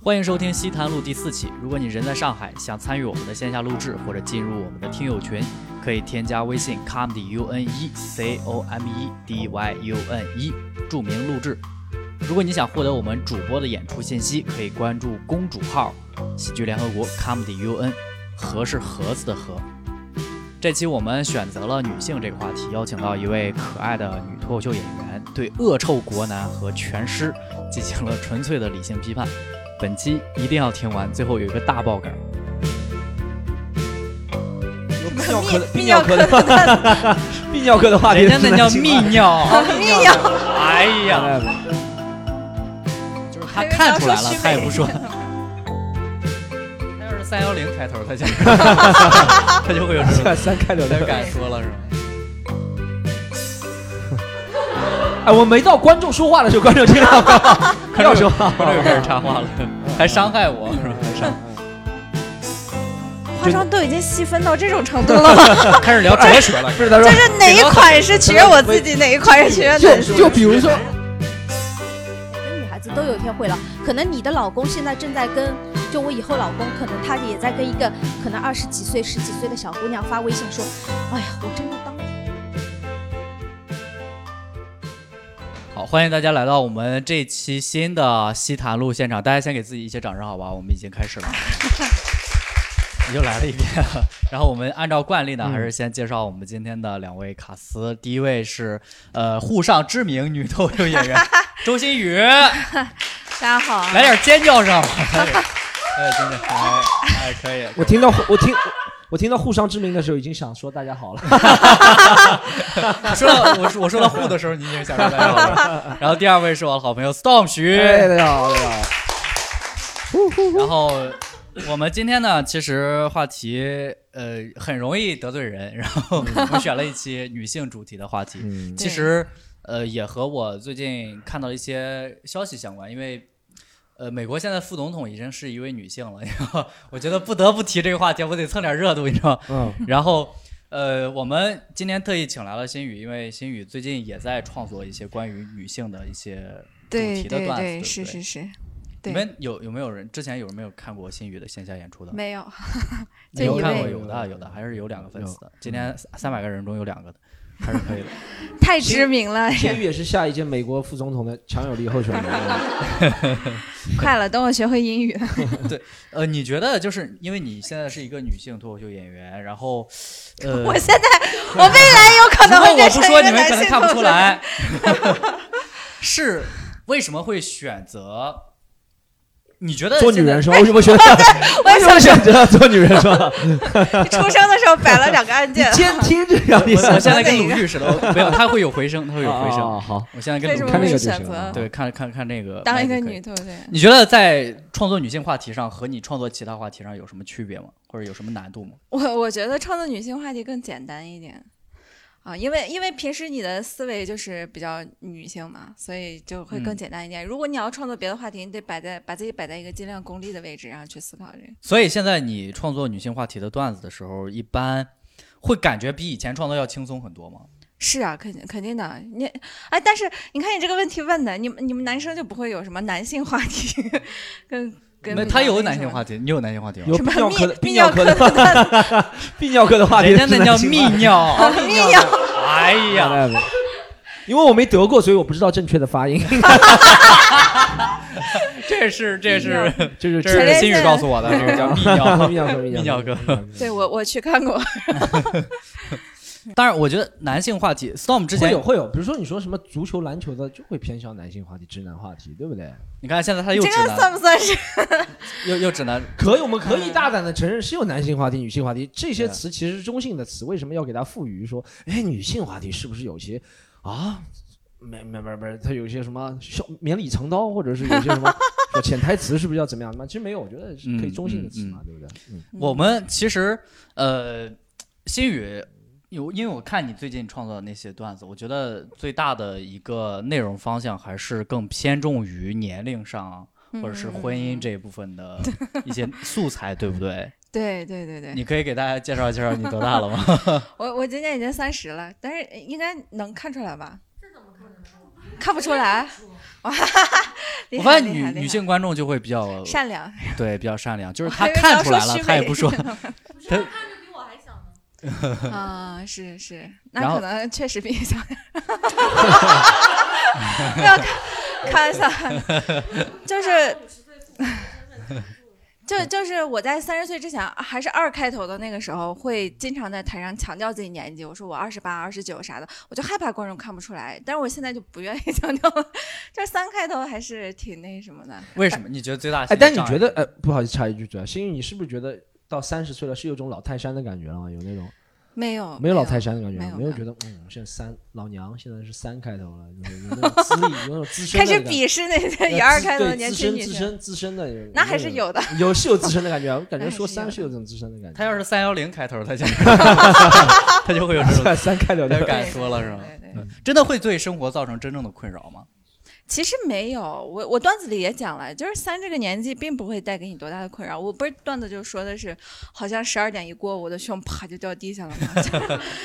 欢迎收听西谈录第四期。如果你人在上海，想参与我们的线下录制或者进入我们的听友群，可以添加微信 comedy u n e c o m e d y u n e，注明录制。如果你想获得我们主播的演出信息，可以关注公主号“喜剧联合国 comedy u n”，盒是盒子的盒。这期我们选择了女性这个话题，邀请到一位可爱的女脱口秀演员，对恶臭国男和全尸进行了纯粹的理性批判。本期一定要听完，最后有一个大爆梗。泌尿科的泌泌尿科的泌尿科的话题，人家那叫泌尿，泌尿。哎呀，就是他看出来了，他也不说。他要是三幺零开头，他就他就会有这种三开头的他就敢说了是吗？哎，我没到观众说话的时候，观众听到吗？不要说话，观众又开始插话了，还伤害我是吧？还伤化妆都已经细分到这种程度了吗？开始聊哲学了，不是他说就，是哪一款是取悦我自己，哪一款是取悦男就生。就比如说，每个女孩子都有一天会了，可能你的老公现在正在跟，就我以后老公，可能他也在跟一个可能二十几岁、十几岁的小姑娘发微信说，哎呀，我真的好，欢迎大家来到我们这期新的西坛路现场，大家先给自己一些掌声，好吧？我们已经开始了，又来了一遍。然后我们按照惯例呢，嗯还是先介绍我们今天的两位卡司。第一位是呃沪上知名女脱口秀演员 周新宇，大家好，来点尖叫声。哎，真的哎，哎可以。我听到我听我听到互商之名的时候，已经想说大家好了。说到我说我说到互的时候，你已经想说大家好了。然后第二位是我的好朋友 Storm 徐。哎，大家好，大家好。然后我们今天呢，其实话题呃很容易得罪人，然后我们选了一期女性主题的话题。嗯其实呃也和我最近看到一些消息相关，因为。呃，美国现在副总统已经是一位女性了，然后我觉得不得不提这个话题，我得蹭点热度，你知道吗？嗯，然后，呃，我们今天特意请来了新宇，因为新宇最近也在创作一些关于女性的一些主题的段子，对对，不是是是，你们有有没有人之前有没有看过新宇的线下演出的？没有，就有看过，有的有的，还是有两个粉丝的。今天三百个人中有两个的，还是可以的。太知名了，天宇也是下一届美国副总统的强有力候选人。快了，等我学会英语。对呃，你觉得就是因为你现在是一个女性脱口秀演员，然后，呃，我现在，我未来有可能如果我会变成不说，你们一个男性可能看不出来，是为什么会选择？你觉得做女人是吧？为什么选择？我也为什么想选择做女人是吧？出生的时候摆了两个按键，监听这样你我我现在跟鲁豫似的，没有，他会有回声，他会有回声。哦好，我现在跟看那个就选择行对，看看看那个当一个女，对不对？你觉得在创作女性话题上和你创作其他话题上有什么区别吗？或者有什么难度吗？我我觉得创作女性话题更简单一点啊，因为因为平时你的思维就是比较女性嘛，所以就会更嗯简单一点。如果你要创作别的话题，你得摆在把自己摆在一个尽量功利的位置，然后去思考这个。所以现在你创作女性话题的段子的时候，一般会感觉比以前创作要轻松很多吗？是啊，肯定肯定的。你哎，但是你看你这个问题问的，你们你们男生就不会有什么男性话题，跟跟没，他有男性话题，你有男性话题吗？有什么泌尿科的 泌泌尿科的泌尿科的话题，人家那叫泌尿，泌尿。哎呀，呀，因为我没得过，所以我不知道正确的发音。这是这是这是这是新宇告诉我的，这个叫泌尿泌尿科，泌尿科。对我我去看过，当然，我觉得男性话题，Storm 之前会有会有，比如说你说什么足球、篮球的，就会偏向男性话题、直男话题，对不对？你看现在他又这个直男，算不算是？又又直男，可以，我们可以大胆的承认是有男性话题、女性话题，这些词其实是中性的词，为什么要给它赋予说，哎，女性话题是不是有些啊？没没没没，它有一些什么笑绵里藏刀，或者是有些什么 潜台词，是不是要怎么样？那其实没有，我觉得是可以中性的词嘛，对不对？嗯，我们其实呃，新宇有，因为我看你最近创作的那些段子，我觉得最大的一个内容方向还是更偏重于年龄上。或者是婚姻这一部分的一些 素材，对不对？对对对对，你可以给大家介绍介绍你多大了吗？我我今年已经三十了，但是应该能看出来吧？这怎么看看不出来？我发现女女性观众就会比较善良，对比较善良，就是她看出来了，她也不说。他比我还小呢。啊，是是，那可能确实比你小点儿。不要开 开玩笑，就是。就就是我在三十岁之前还是二开头的那个时候，会经常在台上强调自己年纪，我说我二十八、二十九啥的，我就害怕观众看不出来。但是我现在就不愿意强调了，这三开头还是挺那什么的。为什么？你觉得最大哎，但你觉得，哎，不好意思插一句嘴啊，星宇，你是不是觉得到三十岁了是有种老泰山的感觉了吗？有那种没有没有老泰山的感觉？没有没有觉得，嗯，现在三老娘现在是三开头了，有有那种资历，有那种资深开始的感觉鄙视那 些呃以二开头的年轻女生，资深资深的有，那还是有的。有是有资深的感觉，我感觉说三是有这种资深的感觉。他要是三幺零开头，他就 他就会有这种三开头的他就敢说了是吧？对对对真的会对生活造成真正的困扰吗？其实没有，我我段子里也讲了，就是三这个年纪并不会带给你多大的困扰。我不是段子就说的是，好像十二点一过，我的胸啪就掉地下了嘛，就是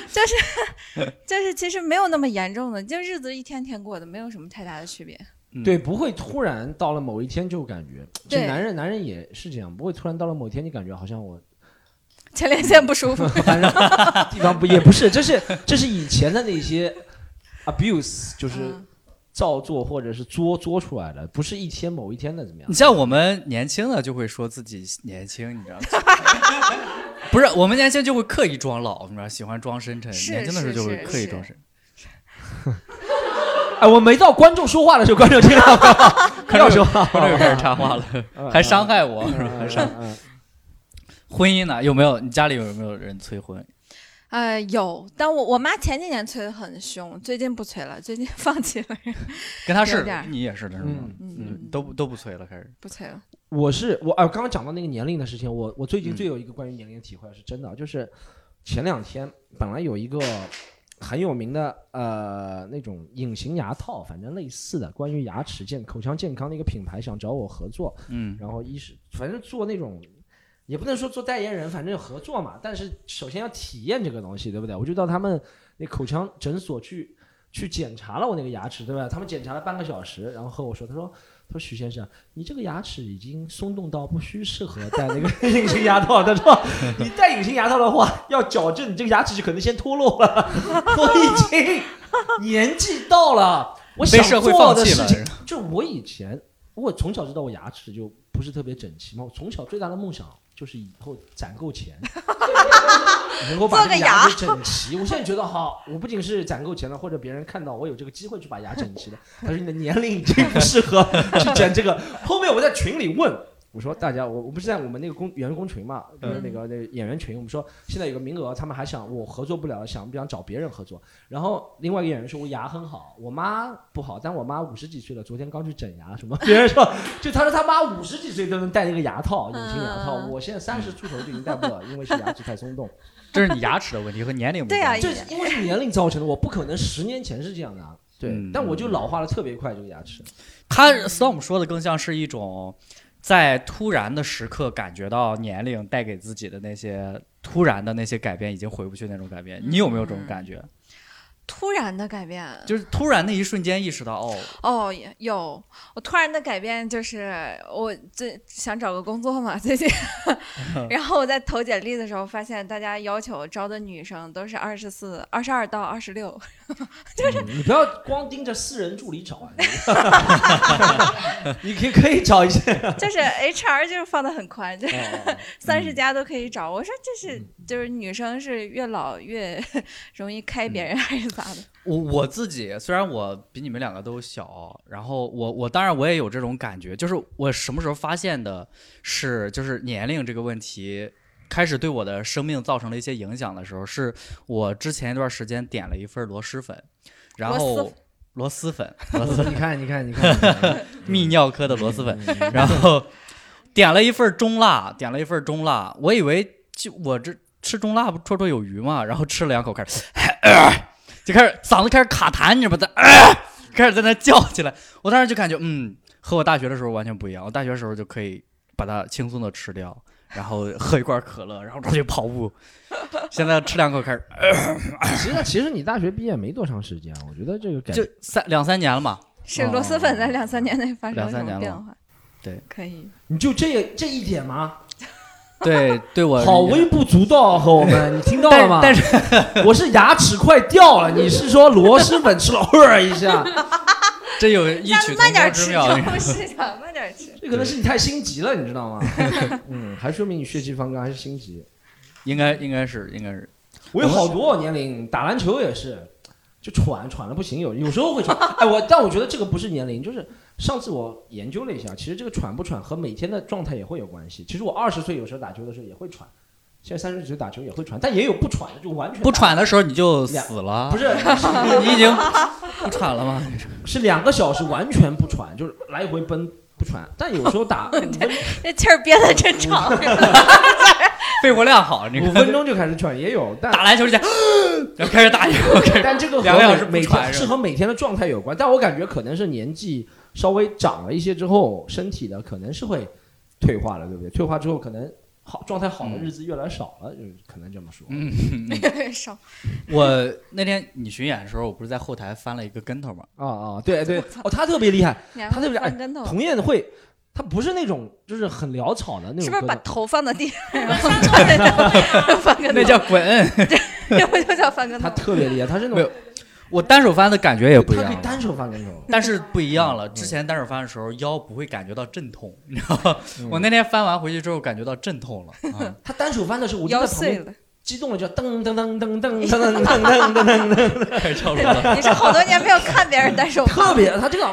就是就是其实没有那么严重的，就日子一天天过的，没有什么太大的区别。嗯对，，不会突然到了某一天就感觉，就对男人男人也是这样，不会突然到了某一天你感觉好像我 前列腺不舒服，反正地方不也不是，这是这是以前的那些 abuse，就是嗯照做或者是作作出来的，不是一天某一天的怎么样你？像我们年轻的就会说自己年轻，你知道吗？不是，我们年轻就会刻意装老，你知道，喜欢装深沉。年轻的时候就会刻意装深。哎，我没到观众说话的时候，观众听到吗？不要说话，观众又开始插话了，嗯 还伤害我，还伤。婚姻呢？有没有？你家里有没有人催婚？呃，有，但我我妈前几年催的很凶，最近不催了，最近 放弃了，跟他是你也是的是吗？嗯都都不催了，开始。不催了。我是我啊，刚刚讲到那个年龄的事情，我我最近嗯最有一个关于年龄的体会是真的，就是前两天本来有一个很有名的呃那种隐形牙套，反正类似的关于牙齿健口腔健康的一个品牌想找我合作，嗯然后一是反正做那种。也不能说做代言人，反正有合作嘛。但是首先要体验这个东西，对不对？我就到他们那口腔诊所去去检查了我那个牙齿，对吧？他们检查了半个小时，然后和我说，他说他说许先生，你这个牙齿已经松动到不需适合戴那个 隐形牙套。他说你戴隐形牙套的话，要矫正你这个牙齿就可能先脱落了。我已经年纪到了，我想做放弃了的事情，就我以前我从小知道我牙齿就不是特别整齐嘛，我从小最大的梦想就是以后攒够钱，能够把这个牙整齐。我现在觉得好，我不仅是攒够钱了，或者别人看到我有这个机会去把牙整齐了，他说你的年龄已经不适合去整这个。后面我在群里问。我说大家，我我不是在我们那个工员工群嘛，就是那个那个演员群，我们说现在有个名额，他们还想我合作不了，想不想找别人合作？然后另外一个演员说我牙很好，我妈不好，但我妈五十几岁了，昨天刚去整牙，什么？别人说就他说他妈五十几岁都能戴那个牙套，隐形牙套，嗯我现在三十出头就已经戴不了，因为是牙齿太松动。这是你牙齿的问题和年龄 没对啊这因为是年龄造成的，我不可能十年前是这样的啊。对，嗯但我就老化的特别快，这个牙齿。他 Storm 说的更像是一种在突然的时刻感觉到年龄带给自己的那些突然的那些改变已经回不去那种改变。你有没有这种感觉？突然的改变，就是突然那一瞬间意识到，哦，哦，有。我突然的改变就是，我最想找个工作嘛，最近，然后我在投简历的时候，发现大家要求招的女生都是二十四、二十二到二十六，嗯你不要 光盯着私人助理找啊，你 你可以可以找一些。就是 HR 就是放的很宽，就三十家都可以找。我说这是就是女生是越老越容易开别人还是咋的？我我自己虽然我比你们两个都小，然后我我当然我也有这种感觉，就是我什么时候发现的是，就是年龄这个问题开始对我的生命造成了一些影响的时候，是我之前一段时间点了一份螺蛳粉，然后螺蛳粉，螺蛳粉 你看，你看，你看，泌尿科的螺蛳粉，嗯然后点了一份中辣，点了一份中辣，我以为就我这吃中辣不绰绰有余嘛，然后吃了两口开始，就开始嗓子开始卡痰，你知道吧？开始在那叫起来，我当时就感觉，嗯，和我大学的时候完全不一样。我大学的时候就可以把它轻松的吃掉，然后喝一罐可乐，然后出去跑步。现在吃两口开始，其实其实你大学毕业没多长时间，我觉得这个改就三两三年了嘛。是螺蛳粉在两三年内发生了变化？对，可以。你就这这一点吗？对对我 好微不足道，和我们，你听到了吗？但是我是牙齿快掉了，你是说螺蛳粉吃了呵一下？这有异曲同工慢点吃，之妙。是想慢点吃。这可能是你太心急了，你知道吗？嗯，还说明你血气方刚，还是心急。应该应该是应该是，我有好多年龄，打篮球也是，就喘喘的不行，有有时候会喘。哎，我但我觉得这个不是年龄，就是上次我研究了一下，其实这个喘不喘和每天的状态也会有关系。其实我二十岁有时候打球的时候也会喘，现在三十几岁打球也会喘，但也有不喘的，就完全不打喘的时候你就死了，不是 你已经不喘了吗？是两个小时完全不喘，就是来回奔不喘。但有时候打 五分这气儿憋得真长。肺活量好，你五分钟就开始喘，也有，但打篮球之前，然后开始打球，开始但这个和两个小时每天是和每天的状态有关，但我感觉可能是年纪稍微长了一些之后，身体的可能是会退化了，对不对？退化之后可能好状态好的日子越来越少了，就是可能这么说。嗯，少。我那天你巡演的时候，我不是在后台翻了一个跟头吗？啊啊，对对，哦，他特别厉害，他特别哎会翻跟头，童燕会，他不是那种就是很潦草的那种是不是把头放在地上，然后翻跟头？翻跟头，那叫滚。这 不就叫翻跟头他？特别厉害，他是那种有我单手翻的感觉也不一样了，他可以单手翻跟头。但是不一样了。嗯之前单手翻的时候腰不会感觉到阵痛，你知道吗？嗯我那天翻完回去之后感觉到阵痛了。啊 他单手翻的时候，我就腰在旁边碎了。激动了就噔噔噔噔噔噔噔噔噔噔噔，开始跳楼了。你是好多年没有看别人单手翻特别他这个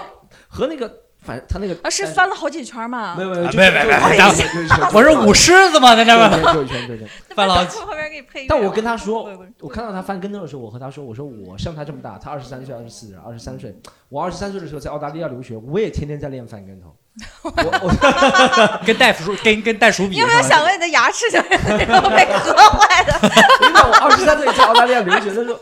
和那个反正他那个啊？是翻了好几圈吗？没有没有，就啊别别别就咱就就就我是舞狮子吗？在这就边就一圈就一圈。翻了好几。后边给你配乐。但我跟他说我看到他翻跟头的时候，我和他说，我说我像他这么大，他二十三岁、二十四、二十三岁，我二十三岁的时候在澳大利亚留学，我也天天在练翻跟头。我我 跟袋鼠跟跟袋鼠比你有没有想过你的牙齿就是那种被磕坏的？你看我二十三岁在澳大利亚留学的时候，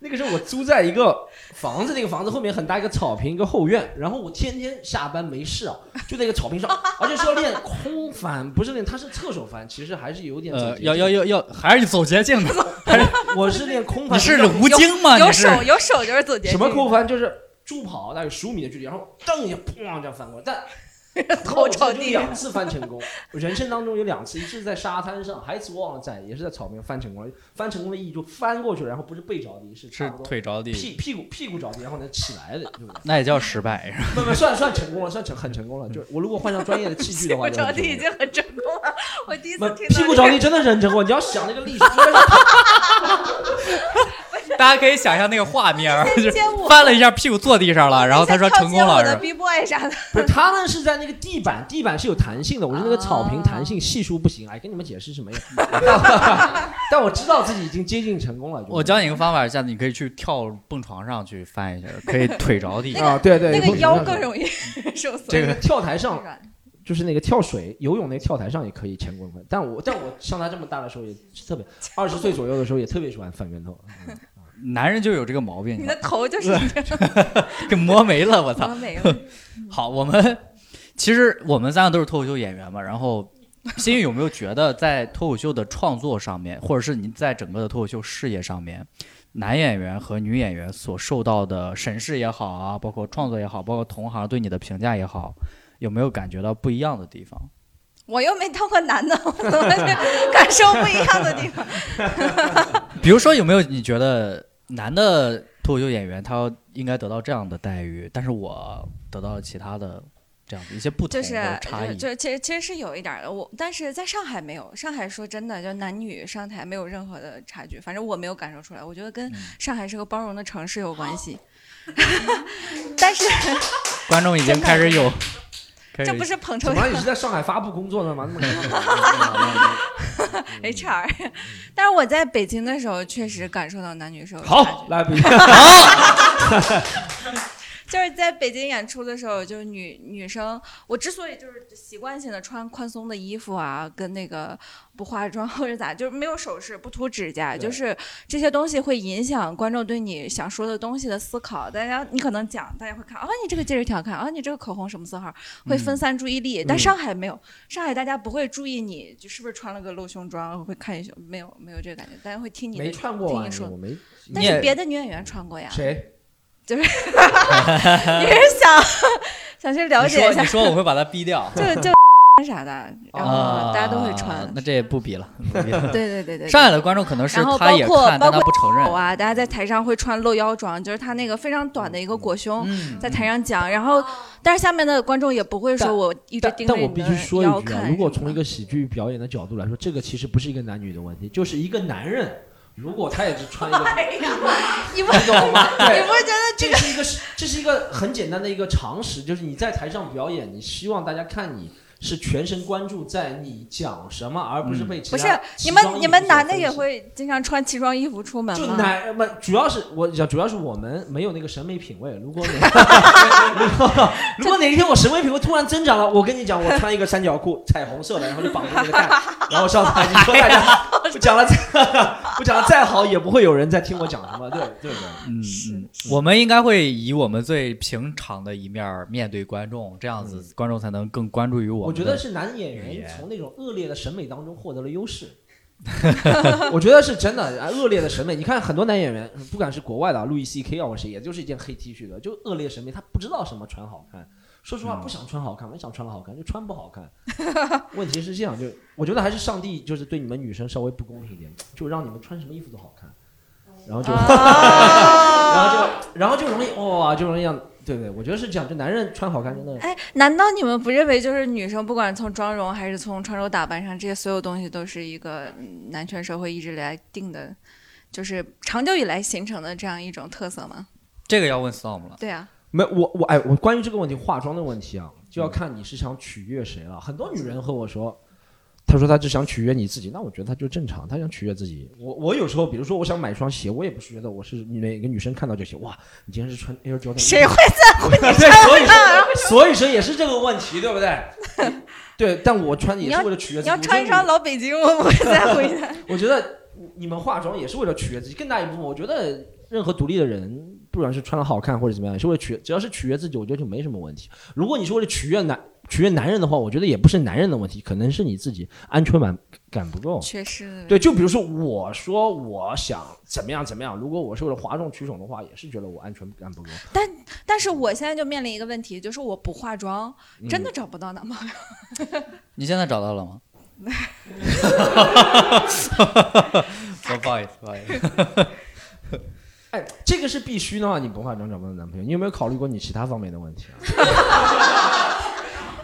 那个时候我租在一个房子，那个房子后面很大一个草坪，一个后院，然后我天天下班没事啊，就在一个草坪上，而且是要练空翻，不是练，他是侧手翻，其实还是有点走呃，径要要要要，还是走捷径的。我是练空翻，你是吴京吗？有你是手有手就是走捷径。什么空翻？就是助跑大概十五米的距离，然后蹬一下，砰这样翻过来，但 头朝我就地两次翻成功，人生当中有两次，一次在沙滩上，还一次忘了在，也是在草坪翻成功了。翻成功的意义就翻过去了，然后不是背着地，是差是不多腿着地，屁屁股屁股着地，然后能起来的，对不对？那也叫失败。是吧 不不，算算成功了，算成很成功了。就是我如果换上专业的器具的话，屁股着地已经很成功了。我第一次听到屁股着地真的是很成功。你要想那个历史，大家可以想象那个画面，就是翻了一下，屁股坐地上了，然后他说成功了，？B boy 啥的，不是他们是在那个地板，地板是有弹性的，我是那个草坪弹性系数不行，哎，跟你们解释是没有。但我知道自己已经接近成功了。我教你一个方法，下次你可以去跳蹦床上去翻一下，可以腿着地。啊，对对，那个腰更容易受损。这个跳台上就是那个跳水游泳那跳台上也可以前滚翻，但我但我像他这么大的时候也是特别，二十岁左右的时候也特别喜欢翻跟头。嗯男人就有这个毛病，你的头就是 给磨没了，我操！磨没了。好，我们其实我们三个都是脱口秀演员嘛，然后新宇有没有觉得在脱口秀的创作上面，或者是您在整个的脱口秀事业上面，男演员和女演员所受到的审视也好啊，包括创作也好，包括同行对你的评价也好，有没有感觉到不一样的地方？我又没当过男的，我怎么去感受不一样的地方？比如说，有没有你觉得男的脱口秀演员他应该得到这样的待遇，但是我得到了其他的这样的一些不同就是的差异？就就其实其实是有一点儿的，我但是在上海没有，上海说真的，就男女上台没有任何的差距，反正我没有感受出来。我觉得跟嗯上海是个包容的城市有关系，但是观众已经开始有，这不是捧臭怎么了？你是在上海发布工作的吗？那么 HR，但是我在北京的时候确实感受到男女是有差好，距。来不就是在北京演出的时候，就是女女生，我之所以就是习惯性的穿宽松的衣服啊，跟那个不化妆或者咋，就是没有首饰、不涂指甲，就是这些东西会影响观众对你想说的东西的思考。大家你可能讲，大家会看啊，你这个戒指挺好看啊，你这个口红什么色号，会分散注意力。但上海没有，上海大家不会注意你就是不是穿了个露胸装，会看一宿，没有没有这个感觉，大家会听你的没穿过啊？听你说我没但是别的女演员穿过呀，谁？就是 也是想想去了解一下你，说，我会把它逼掉。就就 啥的，然后啊，大家都会穿。那这也不比了。不比了对对对对，上海 的观众可能是然后他也包括看，但包括他不承认。啊，大家在台上会穿露腰装，就是他那个非常短的一个裹胸，嗯，在台上讲，然后但是下面的观众也不会说我一直盯着你但我必须说一句啊，如果从一个喜剧表演的角度来说，这个其实不是一个男女的问题，就是一个男人，如果他也是穿一个，你懂吗？你不会，觉得这是一个这是一个很简单的一个常识，就是你在台上表演，你希望大家看你是全神贯注在你讲什么，而不是被其不是你们你们男的也会经常穿奇装异服出门吗就吗？男不主要是我讲，主要是我们没有那个审美品味。如果哪如果如果哪一天我审美品味突然增长了，我跟你讲，我穿一个三角裤，彩虹色的，然后就绑着那个带，然后上台，你说大家我讲了 再我讲的再好，也不会有人在听我讲什么，对对不对？嗯 嗯，我们应该会以我们最平常的一面儿面对观众，这样子观众才能更关注于我。我觉得是男演员从那种恶劣的审美当中获得了优势。我觉得是真的，啊恶劣的审美。你看很多男演员，不管是国外的啊路易 C K 啊，或者谁，也就是一件黑 T 恤的，就恶劣审美，他不知道什么穿好看。说实话，嗯不想穿好看，我想穿了好看，就穿不好看。问题是这样，就我觉得还是上帝就是对你们女生稍微不公平一点，就让你们穿什么衣服都好看，然后就，啊 然后就，然后就容易哇、就容易让，对对，我觉得是这样，就男人穿好看真的。哎，难道你们不认为就是女生不管从妆容还是从穿着打扮上，这些所有东西都是一个嗯男权社会一直以来定的，就是长久以来形成的这样一种特色吗？这个要问 Storm 了。对啊，没，我我哎，我关于这个问题，化妆的问题啊，就要看你是想取悦谁了。很多女人和我说，她说他只想取悦你自己，那我觉得他就正常，他想取悦自己。我我有时候，比如说我想买双鞋，我也不是觉得我是哪个女生看到就行，哇，你今天是穿 Air Jordan，谁会在乎你对，所以说所以说也是这个问题，对不对？对，但我穿也是为了取悦自己。你要穿一双老北京，我不会在乎你的。你，我觉得你们化妆也是为了取悦自己，更大一部分，我觉得任何独立的人，不管是穿的好看或者怎么样，是为了取，只要是取悦自己，我觉得就没什么问题。如果你是为了取悦男取悦男人的话，我觉得也不是男人的问题，可能是你自己安全感感不够。确实。对，就比如说我说我想怎么样怎么样，如果我是为了哗众取宠的话，也是觉得我安全感不够。但但是我现在就面临一个问题，就是我不化妆，嗯真的找不到男朋友。你现在找到了吗？不 不好意思，不好意思。哎，这个是必须的话，你不化妆找不到男朋友。你有没有考虑过你其他方面的问题啊？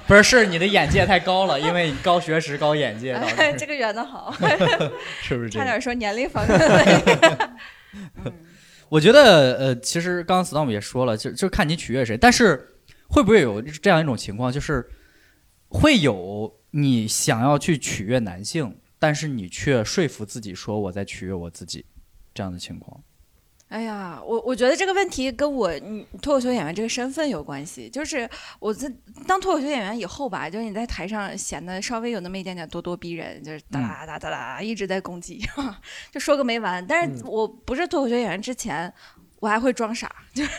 不是，是你的眼界太高了，因为你高学识、高眼界，导致这个圆的好，是不是？差点说年龄方面的问题。我觉得，呃，其实刚刚 Storm 也说了，就就看你取悦谁，但是会不会有这样一种情况，就是会有你想要去取悦男性，但是你却说服自己说我在取悦我自己这样的情况？哎呀，我我觉得这个问题跟我嗯脱口秀演员这个身份有关系。就是我在当脱口秀演员以后吧，就是你在台上显得稍微有那么一点点咄咄逼人，就是哒啦哒哒啦一直在攻击，就说个没完。但是我不是脱口秀演员之前，我还会装傻，就是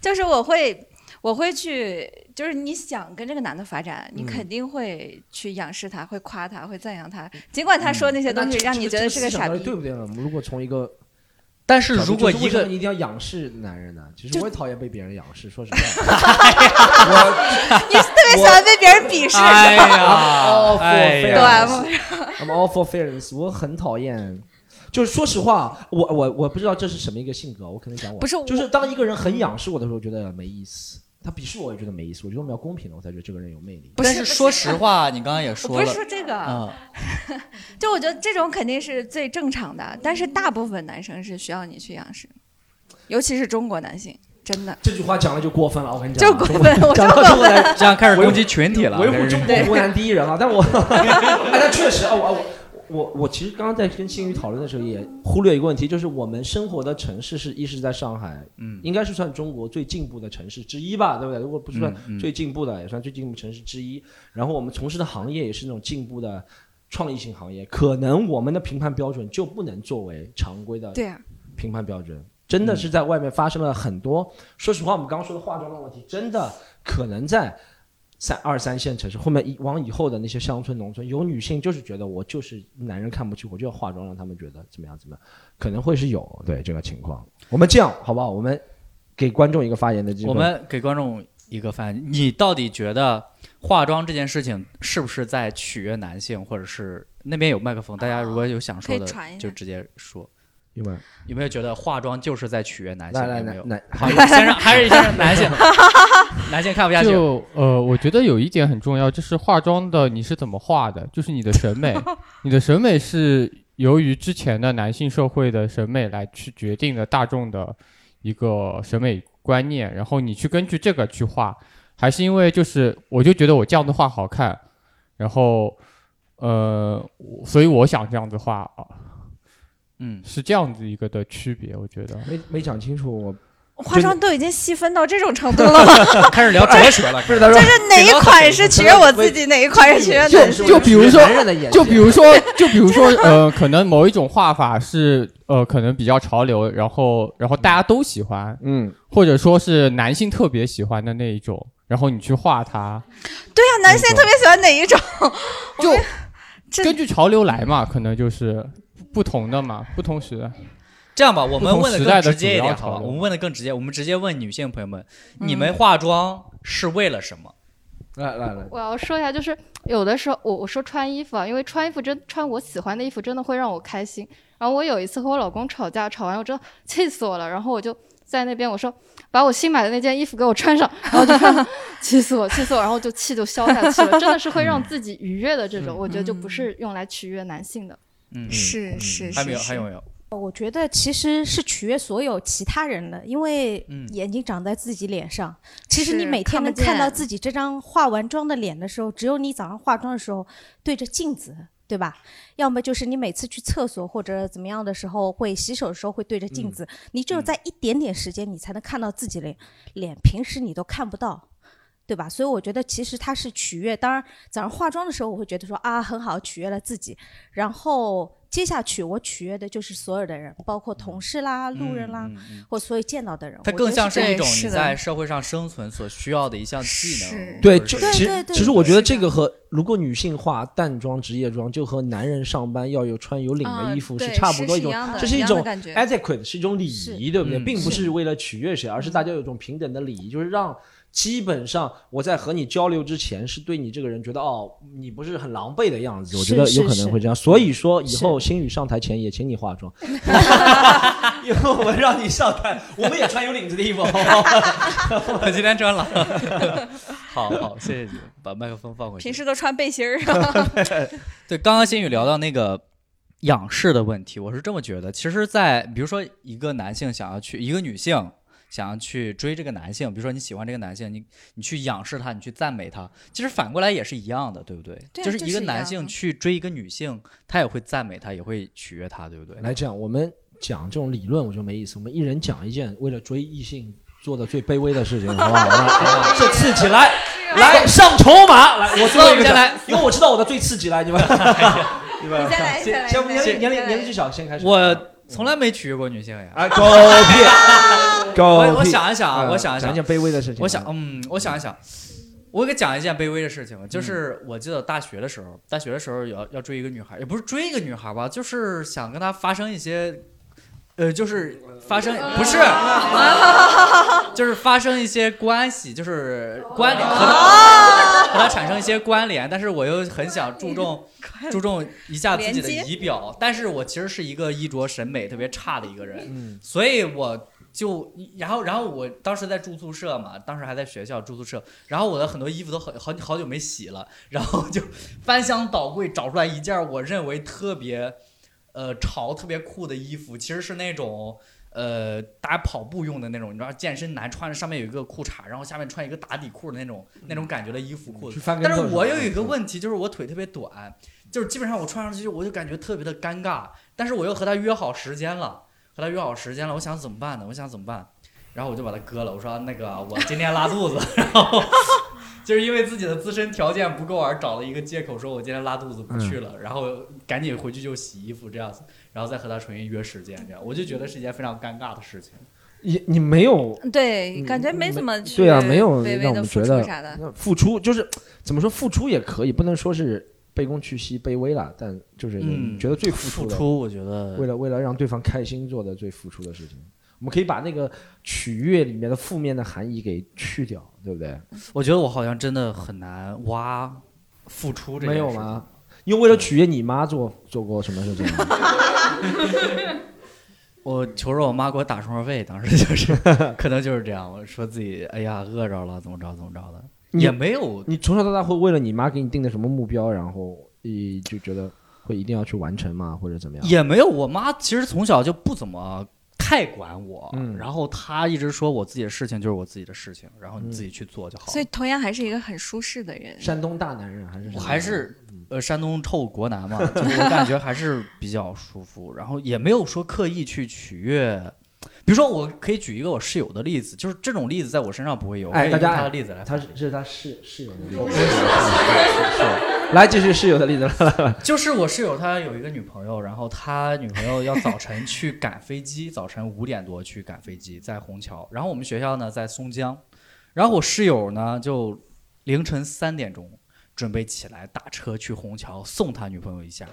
就是我会。我会去，就是你想跟这个男的发展，你嗯肯定会去仰视他，会夸他，会赞扬他，尽管他说那些东西让你觉得是个傻逼。对不对呢？如果从一个但是如果是一个你一定要仰视男人呢？其实我也讨厌被别人仰视，说实话。你特别喜欢被别人鄙视，哎是吧？呀 呀，I'm all for fairness，我很讨厌。就是说实话，我我我不知道这是什么一个性格，我可能讲我不是我就是当一个人很仰视我的时候，觉得没意思；他鄙视我也觉得没意思。我觉得我们要公平的，我才觉得这个人有魅力。不是但是说实话，你刚刚也说了不是说这个，嗯，就我觉得这种肯定是最正常的，但是大部分男生是需要你去仰视，尤其是中国男性，真的这句话讲了就过分了，我跟你讲啊，就过分，我讲。到中国男这样开始攻击群体了，维护中国湖南第一人了！但我，哎，但确实啊，我我我我其实刚刚在跟新宇讨论的时候也忽略一个问题，就是我们生活的城市是一是在上海，嗯应该是算中国最进步的城市之一吧，对不对？如果不算嗯嗯最进步的，也算最进步城市之一。然后我们从事的行业也是那种进步的创意性行业，可能我们的评判标准就不能作为常规的评判标准。真的是在外面发生了很多，说实话，我们刚刚说的化妆的问题，真的可能在三二三线城市后面一往以后的那些乡村农村，有女性就是觉得我就是男人看不起我，就要化妆让他们觉得怎么样怎么样，可能会是有对这个情况。我们这样好不好？我们给观众一个发言的机会。我们给观众一个发言，你到底觉得化妆这件事情是不是在取悦男性，或者是那边有麦克风，大家如果有想说的就直接说。有没有？没有觉得化妆就是在取悦男性？来来？来先生还是先让男性，男性看不下去。就呃，我觉得有一点很重要，就是化妆的你是怎么化的，就是你的审美，你的审美是由于之前的男性社会的审美来去决定的大众的一个审美观念，然后你去根据这个去画，还是因为就是我就觉得我这样子画好看，然后呃，所以我想这样子画啊，嗯，是这样子一个的区别，我觉得。没没讲清楚，我化妆都已经细分到这种程度了吗？开始聊哲学了。不是就是哪一款是取悦我自己，哪一款是取悦就男性？就比如说就比如说，就比如说，呃，可能某一种画法是呃，可能比较潮流，然后然后大家都喜欢，嗯，或者说是男性特别喜欢的那一种，然后你去画它，对呀、男性特别喜欢哪一种？就这根据潮流来嘛，可能就是不同的嘛，不同时代。这样吧，我们问的更直接一点，好吧？我们问的更直接，我们直接问女性朋友们：你嗯们化妆是为了什么？来来来，我要说一下，就是有的时候我我说穿衣服啊，因为穿衣服真穿我喜欢的衣服真的会让我开心。然后我有一次和我老公吵架，吵完我真的气死我了，然后我就在那边我说把我新买的那件衣服给我穿上，然后就穿 上，气死我，气死我，然后就气就消下去了，真的是会让自己愉悦的这种，我觉得就不是用来取悦男性的。嗯，是是是，还没有，还有没有？我觉得其实是取悦所有其他人的，因为嗯眼睛长在自己脸上。其实你每天能看到自己这张化完妆的脸的时候，只有你早上化妆的时候对着镜子，对吧？要么就是你每次去厕所或者怎么样的时候，会洗手的时候会对着镜子。你只有在一点点时间，你才能看到自己的脸，平时你都看不到。对吧？所以我觉得其实它是取悦。当然，早上化妆的时候，我会觉得说啊，很好，取悦了自己。然后接下去我取悦的就是所有的人，包括同事啦、路人啦，嗯嗯嗯或所有见到的人。它更像是一种你在社会上生存所需要的一项技能。对，就其实其实我觉得这个和如果女性化淡妆、职业装，就和男人上班要有穿有领的啊衣服是差不多一种这是一种 etiquette，是一种礼仪，对不对？嗯并不是为了取悦谁，而是大家有一种平等的礼仪，就是让。基本上我在和你交流之前，是对你这个人觉得哦，你不是很狼狈的样子，我觉得有可能会这样。所以说以后星宇上台前也请你化妆，以后我们让你上台，我们也穿有领子的衣服，好 不好？我今天穿了。好好，谢谢你，把麦克风放回去。平时都穿背心儿啊。对，刚刚新宇聊到那个仰视的问题，我是这么觉得。其实在，比如说一个男性想要去，一个女性想要去追这个男性，比如说你喜欢这个男性，你你去仰视他，你去赞美他，其实反过来也是一样的，对不对？就是一个男性去追一个女性，他也会赞美他，也会取悦他，对不对？来这样，我们讲这种理论，我觉得没意思。我们一人讲一件为了追异性做的最卑微的事情，好不好？那 这刺激 来，来上筹码，来，我最后一个先来，因为我知道我的最刺激来，你们，你们你先来先先来先年先龄年龄年龄最小先开始。我从来没取悦过女性呀。啊，狗屁，狗我我想一想啊，啊我想一想讲一，件卑微的事情。我想，嗯，我想一想，我给讲一件卑微的事情，就是我记得大学的时候，大学的时候要要追一个女孩，也不是追一个女孩吧，就是想跟她发生一些，呃，就是发生不是，就是发生一些关系，就是关联和她和她产生一些关联，但是我又很想注重注重一下自己的仪表，但是我其实是一个衣着审美特别差的一个人，嗯，所以我就然后然后我当时在住宿舍嘛，当时还在学校住宿舍，然后我的很多衣服都好好好久没洗了，然后就翻箱倒柜找出来一件我认为特别呃潮、特别酷的衣服，其实是那种。呃，大家跑步用的那种，你知道，健身男穿着上面有一个裤衩，然后下面穿一个打底裤的那种那种感觉的衣服裤子但是头我有一个问题，就是我腿特别短，就是基本上我穿上去我就感觉特别的尴尬，但是我又和他约好时间了，和他约好时间了，我想怎么办呢？我想怎么办？然后我就把他割了，我说那个我今天拉肚子，然后就是因为自己的自身条件不够而找了一个借口说我今天拉肚子不去了，然后赶紧回去就洗衣服这样子，然后再和他重新约时间，这样我就觉得是一件非常尴尬的事情。你你没有对，嗯感觉没怎么去对啊，没有微微让我们觉得出啥的。付出就是怎么说，付出也可以，不能说是卑躬屈膝、卑微了，但就是觉得最付出的，付出，我觉得为了为了让对方开心做的最付出的事情。我们可以把那个取悦里面的负面的含义给去掉，对不对？我觉得我好像真的很难挖付出这没有吗？因为为了取悦你妈做做过什么事情吗？我求着我妈给我打生活费，当时就是 可能就是这样，我说自己哎呀饿着了，怎么着怎么着的，你也没有你从小到大会为了你妈给你定的什么目标，然后你就觉得会一定要去完成吗？或者怎么样？也没有，我妈其实从小就不怎么太管我，嗯然后她一直说我自己的事情就是我自己的事情，然后你自己去做就好了。所以童阳还是一个很舒适的人。山东大男人还是什么我还是呃山东臭国男嘛，就是我感觉还是比较舒服，然后也没有说刻意去取悦。比如说，我可以举一个我室友的例子，就是这种例子在我身上不会有。哎大家他的例子来他是这是他室室友的例子，是来继续室友的例子了。就是我室友他有一个女朋友，然后他女朋友要早晨去赶飞机，早晨五点多去赶飞机，在虹桥。然后我们学校呢在松江，然后我室友呢就凌晨三点钟准备起来打车去虹桥送他女朋友一下。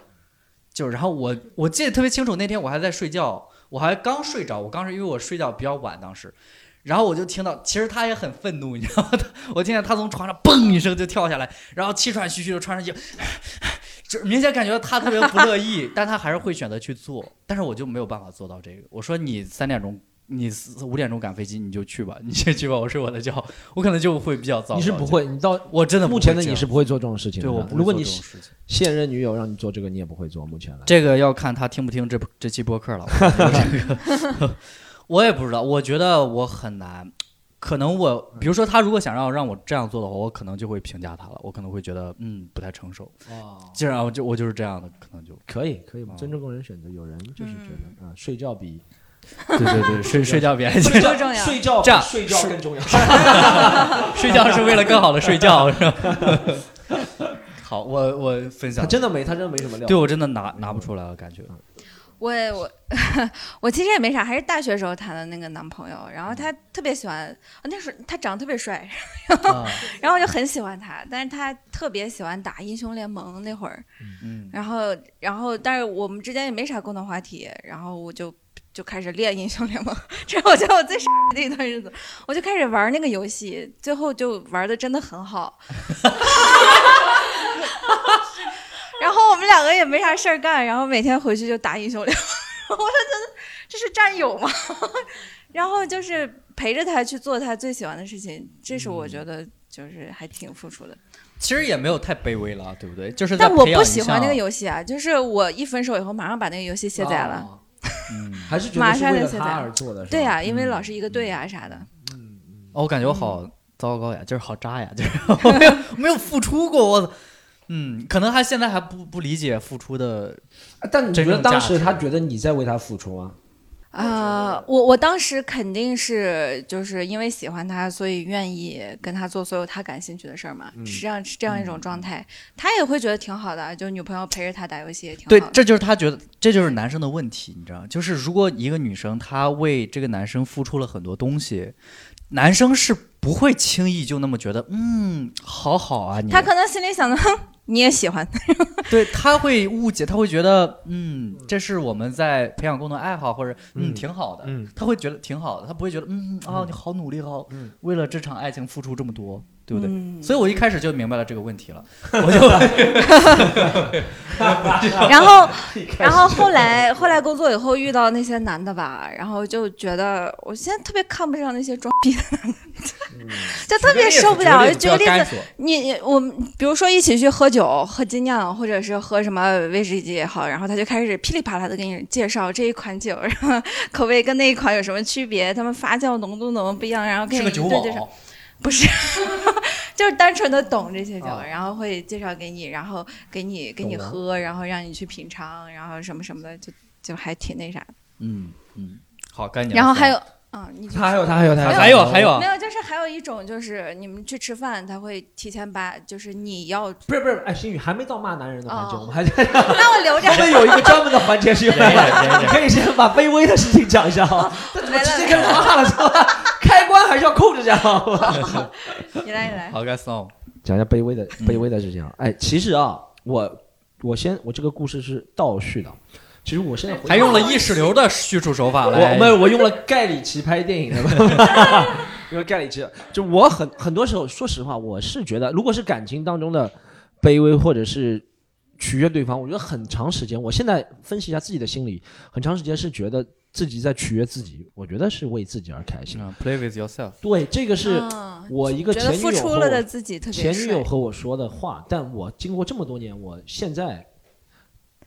就然后我我记得特别清楚，那天我还在睡觉，我还刚睡着，我刚是因为我睡觉比较晚当时。然后我就听到，其实他也很愤怒，你知道吗？我听见他从床上嘣一声就跳下来，然后气喘吁吁的穿上衣服，就明显感觉他特别不乐意，但他还是会选择去做。但是我就没有办法做到这个。我说你三点钟，你四五点钟赶飞机，你就去吧，你先去吧，我睡我的觉。我可能就会比较早。你是不会，你到我真的目前的你是不会做这种事情的。对我不会如果你做这种事情。现任女友让你做这个，你也不会做。目前来，这个要看他听不听这这期播客了。我感觉这个 我也不知道，我觉得我很难。可能我，比如说他如果想要让我这样做的话，我可能就会评价他了。我可能会觉得，嗯，不太成熟。哦，既然我就我就是这样的，可能就可以可以吧，尊重个人选择。有人就是觉嗯得啊，睡觉比对对对，睡睡觉比爱情更。重要。睡觉这样睡觉更重要。睡 觉是为了更好的睡觉，是吧？好，我我分享。他真的没，他真的没什么料。对我真的拿拿不出来了，感觉。我我 我其实也没啥，还是大学时候谈的那个男朋友，然后他特别喜欢，那时候他长得特别帅，啊，然后我就很喜欢他，但是他特别喜欢打英雄联盟那会儿，嗯，然后然后但是我们之间也没啥共同话题，然后我就就开始练英雄联盟，这是我觉得我最傻的一段日子，我就开始玩那个游戏，最后就玩的真的很好。然后我们两个也没啥事儿干，然后每天回去就打英雄联盟，我就觉得这是战友吗？然后就是陪着他去做他最喜欢的事情，这是我觉得就是还挺付出的。其实也没有太卑微了，对不对？就是但我不喜欢那个游戏啊，就是我一分手以后马上把那个游戏卸载了。哦嗯，还是觉马得是为了他而做的。对呀、因为老是一个队啊啥的。哦，我感觉我好糟糕呀，就是好渣呀，就是 我没有没有付出过，我，嗯，可能他现在还不不理解付出的，啊但你觉得当时他觉得你在为他付出吗？啊、我我当时肯定是就是因为喜欢他，所以愿意跟他做所有他感兴趣的事儿嘛，嗯是这样是这样一种状态。他也会觉得挺好的，就女朋友陪着他打游戏也挺对好，的。这就是他觉得这就是男生的问题，你知道？就是如果一个女生她为这个男生付出了很多东西，男生是不会轻易就那么觉得，嗯，好好啊，你他可能心里想的，哼，你也喜欢，对他会误解，他会觉得，嗯，这是我们在培养共同爱好，或者嗯嗯挺好的，嗯。他会觉得挺好的，他不会觉得，嗯啊，你好努力，哦嗯。为了这场爱情付出这么多，对不对？嗯所以我一开始就明白了这个问题了，我就 然后，然后后来后来工作以后遇到那些男的吧，然后就觉得我现在特别看不上那些装逼的男的，就特别受不了。举个例子，子，你你我们比如说一起去喝酒，喝精酿，或者是喝什么威士忌也好，然后他就开始噼里啪啦的给你介绍这一款酒，然后口味跟那一款有什么区别，他们发酵浓度怎么不一样，然后给你是个酒对介绍保，不是，就是单纯的懂这些酒，啊。然后会介绍给你，然后给你给你喝，然后让你去品尝，然后什么什么的，就就还挺那啥的。嗯嗯，好，干净。然后还有，嗯，你他还有他还有他还有。还有没有，就是还有。一种就是你们去吃饭，他会提前把就是你要，不是不是，哎，心宇还没到骂男人的环节，哦。我们还在 那我留着。我们有一个专门的环节是用忍一忍忍一忍你可以先把卑微的事情讲一下啊，他怎么直接开始骂了是吧？还是要控制下，好吧。你来你来，好，该送。讲一下卑微的嗯卑微的事情啊。哎，其实啊，我我先我这个故事是倒叙的，其实我现在回还用了意识流的叙述手法来我没有，我用了盖里奇拍电影的，用了盖里奇。就我很很多时候，说实话，我是觉得，如果是感情当中的卑微或者是取悦对方，我觉得很长时间，我现在分析一下自己的心理，很长时间是觉得自己在取悦自己，我觉得是为自己而开心。嗯 play with yourself。对，这个是嗯我一个前女友和我出了的自己特别前女友，和我说的话，但我经过这么多年，我现在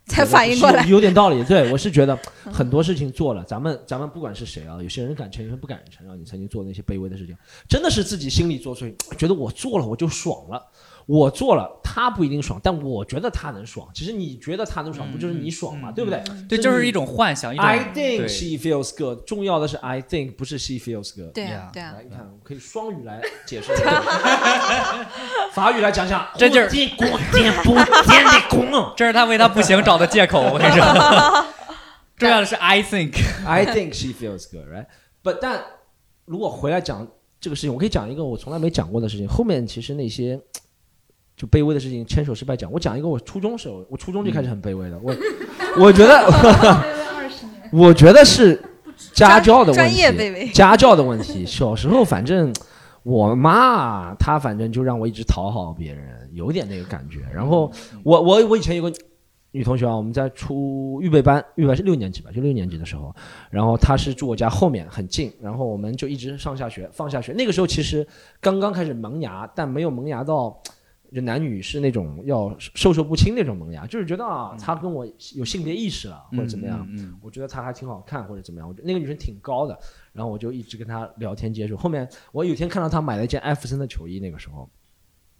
才反应过来是。有点道理。对我是觉得很多事情做了，咱们咱们不管是谁啊，有些人敢承认，有些人不敢承认，你曾经做的那些卑微的事情，真的是自己心里做出，觉得我做了我就爽了。我做了，他不一定爽，但我觉得他能爽。其实你觉得他能爽，不就是你爽吗？对不对？对，就是一种幻想，一种 I think she feels good。重要的是 I think，不是 she feels good。对 Yeah 啊，对啊来，，你看，我可以双语来解释。法语来讲讲，这就是点过点不点的空。这是他为他不行找的借口。我跟你说，重要的是 I think。I think she feels good, right? But 但如果回来讲这个事情，我可以讲一个我从来没讲过的事情。后面其实那些就卑微的事情，牵手失败讲。我讲一个我初中时候，我初中就开始很卑微的。我我觉得，我觉得是家教的问专题，业卑微。家教的问题。小时候反正我妈她反正就让我一直讨好别人，有点那个感觉。然后我我我以前有个女同学啊，我们在初预备班，预备班是六年级吧，就六年级的时候，然后她是住我家后面很近，然后我们就一直上下学，放下学。那个时候其实刚刚开始萌芽，但没有萌芽到。就男女是那种要授受不亲那种萌芽，就是觉得啊，他跟我有性别意识了，或者怎么样，我觉得他还挺好看或者怎么样，我觉得那个女生挺高的，然后我就一直跟他聊天接触。后面我有一天看到他买了一件艾弗森的球衣，那个时候，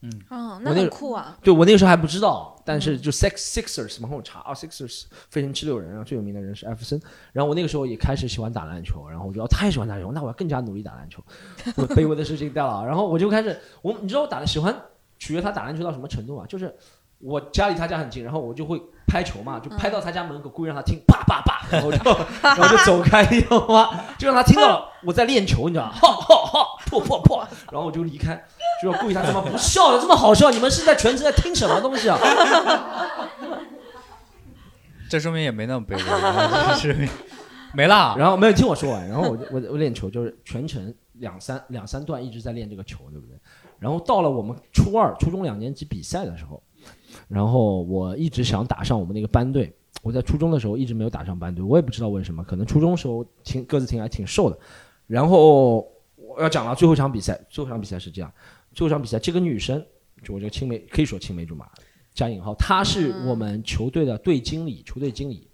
嗯，哦那那个很酷啊。对我那个时候还不知道，但是就 Six Sixers 往后查啊，Sixers 飞城七六人啊，最有名的人是艾弗森。然后我那个时候也开始喜欢打篮球，然后我觉得他也喜欢打篮球，那我要更加努力打篮球。我卑微的事情到了，然后我就开始我你知道我打的喜欢取悦他打篮球到什么程度啊？就是我家离他家很近，然后我就会拍球嘛，就拍到他家门口，故意让他听啪啪啪，然后就 然后就走开，你知道吗？就让他听到了我在练球，你知道吗？哈哈哈，破破破，然后我就离开。就要故意他怎么不笑的这么好笑？你们是在全程在听什么东西啊？这说明也没那么卑微，是没啦。然后没有听我说完，然后我就我我练球就是全程两三两三段一直在练这个球，对不对？然后到了我们初二、初中两年级比赛的时候，然后我一直想打上我们那个班队。我在初中的时候一直没有打上班队，我也不知道为什么，可能初中时候挺个子挺矮挺瘦的。然后我要讲了最后一场比赛，最后一场比赛是这样，最后一场比赛这个女生就我这个青梅可以说青梅竹马加引号，她是我们球队的队经理，球队经理。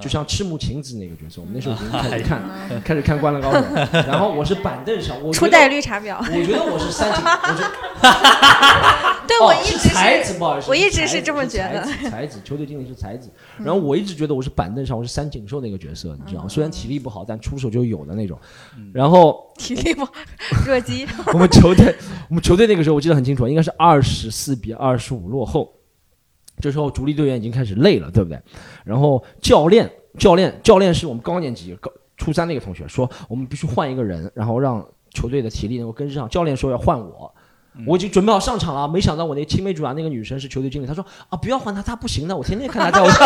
就像赤木晴子那个角色，我们那时候已经开始看，开始看《灌篮高手》，然后我是板凳上，我觉得初代绿茶婊，我觉得我是三井，我觉得 哦对我一直是才是子，不好意思，我一直是这么觉得。才子才子球队经理是才子，然后我一直觉得我是板凳上，我是三井寿那个角色，你知道吗？虽然体力不好，但出手就有的那种。然后体力不好 弱鸡。我们球队，我们球队那个时候我记得很清楚，应该是二十四比二十五落后。这时候主力队员已经开始累了，对不对？然后教练，教练，教练是我们高年级高初三那个同学说，我们必须换一个人，然后让球队的体力能够跟上。教练说要换我。我已经准备好上场了，没想到我那青梅竹马那个女生是球队经理，她说啊不要换她，她不行的，我天天看她在我 家，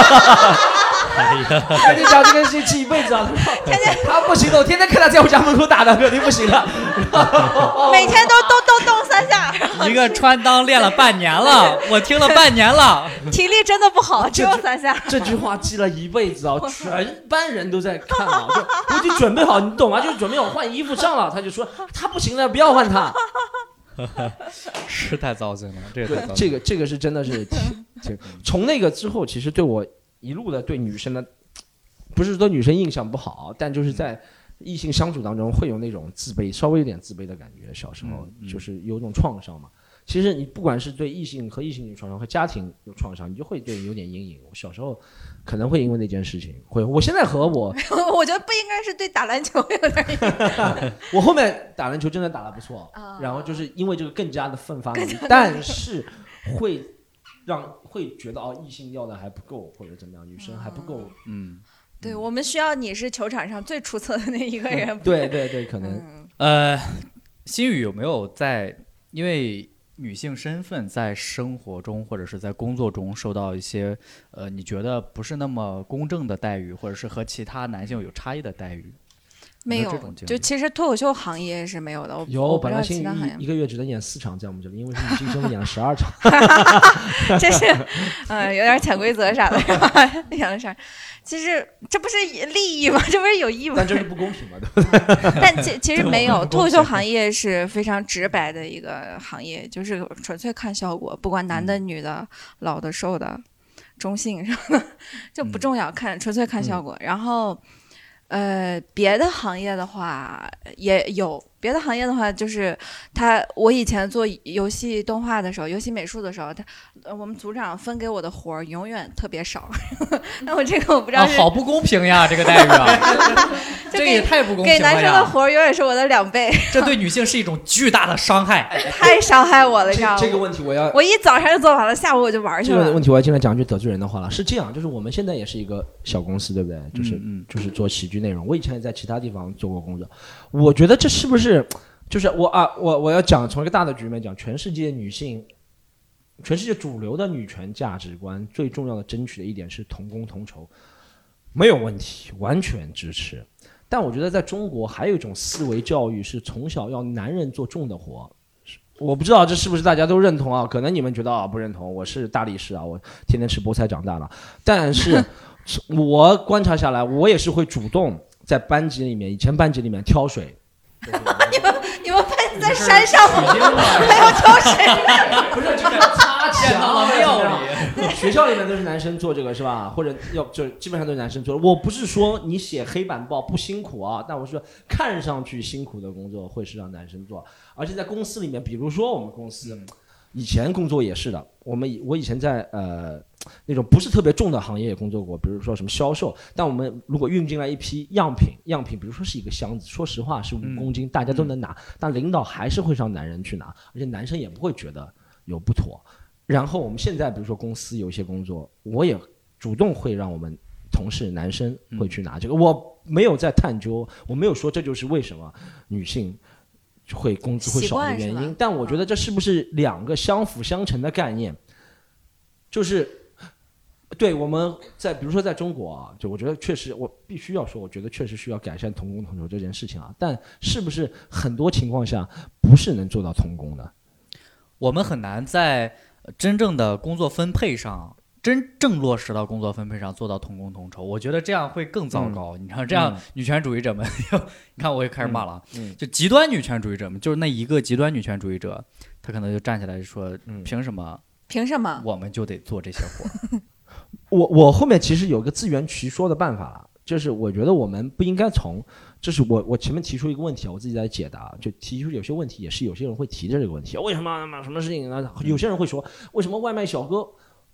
跟你讲这个事情气一辈子啊，她说 她不行的，我天天看她在我家门口打的，肯定不行的。每天都咚咚咚三下，一个穿裆练了半年了，我听了半年了。体力真的不好，只有三下。这句话记了一辈子啊，全班人都在看啊，就我已经准备好，你懂吗？就准备好换衣服上了，他就说他不行了，不要换他。是太糟心了，这个太糟，心这个这个是真的是挺，挺从那个之后，其实对我一路的对女生的，不是说女生印象不好，但就是在异性相处当中会有那种自卑，稍微有点自卑的感觉。小时候就是有种创伤嘛。其实你不管是对异性和异性有创伤，和家庭有创伤，你就会对你有点阴影。我小时候可能会因为那件事情会，我现在和我 我觉得不应该是对打篮球有点阴影 我后面打篮球真的打得不错，啊然后就是因为这个更加的奋发努力，但是会让会觉得哦，异性要的还不够，或者怎么样，女生还不够。嗯，对我们需要你是球场上最出色的那一个人。对对对，可能嗯，呃，心宇有没有在？因为女性身份在生活中或者是在工作中受到一些呃你觉得不是那么公正的待遇，或者是和其他男性有差异的待遇？没有有这种经，历就其实脱口秀行业是没有的。我有本来星其他行业一一个月只能演四场在我们这里，因为是女性生演了十二场。这是，嗯，有点潜规则啥的，是吧？演了啥？其实这不是利益吗？这不是有义务？但这是不公平嘛？但其其实没有，脱口秀行业是非常直白的一个行业，就是纯粹看效果，不管男的、女的、老的、瘦的、中性什么的，就不重要，看纯粹看效果。然后，呃，别的行业的话也有，别的行业的话就是他，我以前做游戏动画的时候，游戏美术的时候，他呃我们组长分给我的活儿永远特别少，那我这个我不知道啊，好不公平呀，这个待遇啊，就这也太不公平了给男生的！活儿永远是我的两倍，这对女性是一种巨大的伤害。太伤害我了，你知道吗？这这个问题我要我一早上就做完了，下午我就玩去了这个问。题我要进来讲一句得罪人的话了。是这样，就是我们现在也是一个小公司，对不对？就是、嗯嗯就是做喜剧内容。我以前也在其他地方做过工作，我觉得这是不是就是我啊？我我要讲从一个大的局面讲，全世界女性，全世界主流的女权价值观最重要的争取的一点是同工同酬，没有问题，完全支持。但我觉得在中国还有一种思维教育是从小要男人做重的活。我不知道这是不是大家都认同啊？可能你们觉得啊不认同，我是大力士啊，我天天吃菠菜长大了。但是 我观察下来，我也是会主动在班级里面，以前班级里面挑水。你们班在山上吗？还有挑水？不是，就是擦见到了庙里，学校里面都是男生做这个是吧？或者要就基本上都是男生做。我不是说你写黑板报不辛苦啊，但我是说看上去辛苦的工作会是让男生做，而且在公司里面，比如说我们公司。以前工作也是的，我们以我以前在呃那种不是特别重的行业也工作过，比如说什么销售。但我们如果运进来一批样品，样品比如说是一个箱子，说实话是五嗯公斤，大家都能拿，但领导还是会让男人去拿，而且男生也不会觉得有不妥。然后我们现在比如说公司有一些工作，我也主动会让我们同事男生会去拿这个，我没有在探究，我没有说这就是为什么女性会工资会少的原因但我觉得这是不是两个相辅相成的概念？就是对我们在比如说在中国啊，就我觉得确实我必须要说，我觉得确实需要改善同工同酬这件事情啊，但是不是很多情况下不是能做到同工的？我们很难在真正的工作分配上。真正落实到工作分配上，做到同工同酬，我觉得这样会更糟糕。你看，这样嗯女权主义者们，你看我也开始骂了啊，嗯就极端女权主义者们，就是那一个极端女权主义者，他可能就站起来说，嗯凭什么凭什么？我们就得做这些活？我我后面其实有个自圆其说的办法了，就是我觉得我们不应该从，这是我我前面提出一个问题啊，我自己在解答，就提出有些问题也是有些人会提着这个问题，为什么什么事情呢？有些人会说，为什么外卖小哥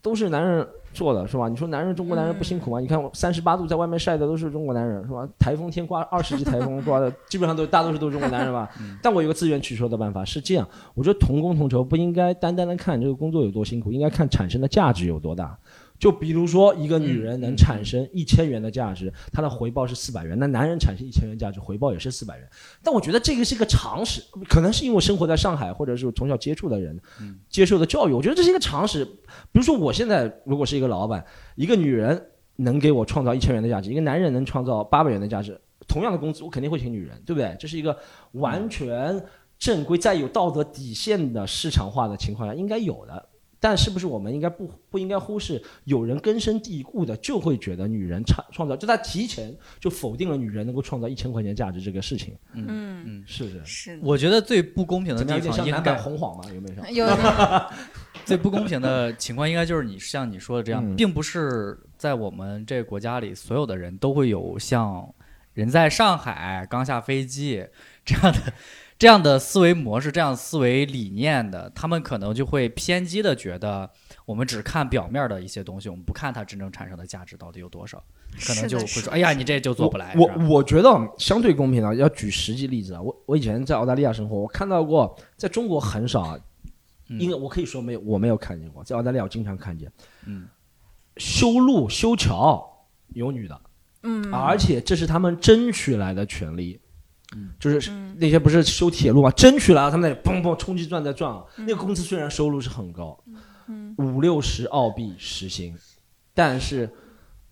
都是男人做的，是吧？你说男人中国男人不辛苦吗？你看我三十八度在外面晒的都是中国男人，是吧？台风天刮二十级台风刮的，基本上都大多数都是中国男人吧。但我有个自圆其说的办法是这样，我觉得同工同酬不应该单单的看这个工作有多辛苦，应该看产生的价值有多大。就比如说，一个女人能产生一千元的价值，她的回报是四百元；那男人产生一千元价值，回报也是四百元。但我觉得这个是一个常识，可能是因为生活在上海，或者是从小接触的人接受的教育，我觉得这是一个常识。比如说，我现在如果是一个老板，一个女人能给我创造一千元的价值，一个男人能创造八百元的价值，同样的工资，我肯定会请女人，对不对？这是一个完全正规、在有道德底线的市场化的情况下应该有的。但是不是我们应该不不应该忽视，有人根深蒂固的就会觉得女人创创造，就他提前就否定了女人能够创造一千块钱价值这个事情，嗯，嗯，是不是？是我觉得最不公平的？地方应该版红谎吗？有没有？有 最不公平的情况，应该就是你像你说的这样，嗯并不是在我们这个国家里，所有的人都会有像人在上海刚下飞机这样的这样的思维模式、这样思维理念的，他们可能就会偏激的觉得，我们只看表面的一些东西，我们不看它真正产生的价值到底有多少，可能就会说，哎呀，你这就做不来。我我觉得相对公平啊，要举实际例子啊。我我以前在澳大利亚生活，我看到过，在中国很少啊，嗯因为我可以说没有，我没有看见过，在澳大利亚我经常看见嗯修路修桥有女的，嗯，而且这是他们争取来的权利。就是嗯。那些不是修铁路嘛，争取了啊，他们那里砰砰冲击钻在转啊，那个工资虽然收入是很高，嗯。五六十澳币时薪，但是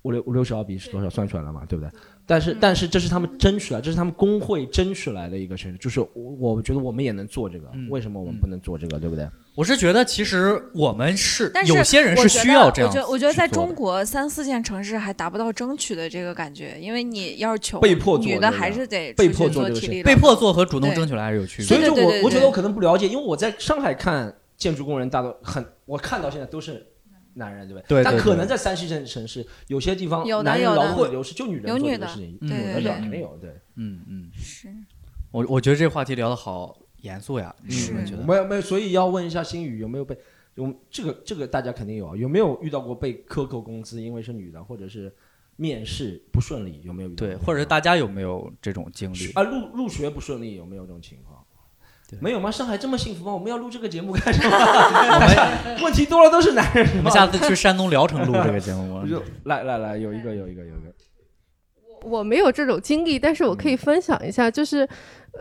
五六五六十澳币是多少？算出来了嘛，对不对？但是嗯。但是这是他们争取来，这是他们工会争取来的一个权利，就是我我觉得我们也能做这个，嗯。为什么我们不能做这个，对不对？我是觉得其实我们是但是有些人是需要这样我觉得我觉得在中国三四线城市还达不到争取的这个感觉，因为你要是穷，被迫做女的还是得被迫做这个事体力被迫做和主动争取来还是有区别。所以说我我觉得我可能不了解，因为我在上海看建筑工人，大多很我看到现在都是男人，对不对？对对对但可能在三四线城市，有些地方有男人劳动流失，就女人做有女的这个事情，有的是定有，对。嗯嗯，是。我我觉得这个话题聊得好严肃呀，你是有没有觉得？没有没有，所以要问一下心宇有没有被有这个这个大家肯定有啊，有没有遇到过被克扣工资，因为是女的，或者是面试不顺利，有没有遇到？对，或者是大家有没有这种经历？啊入入学不顺利，有没有这种情况？对没有吗？上海这么幸福吗？我们要录这个节目干什么？问题多了都是男人。我们下次去山东聊城录这个节目我。就来来来，有一个有一个有一个，我我没有这种经历，但是我可以分享一下，就是，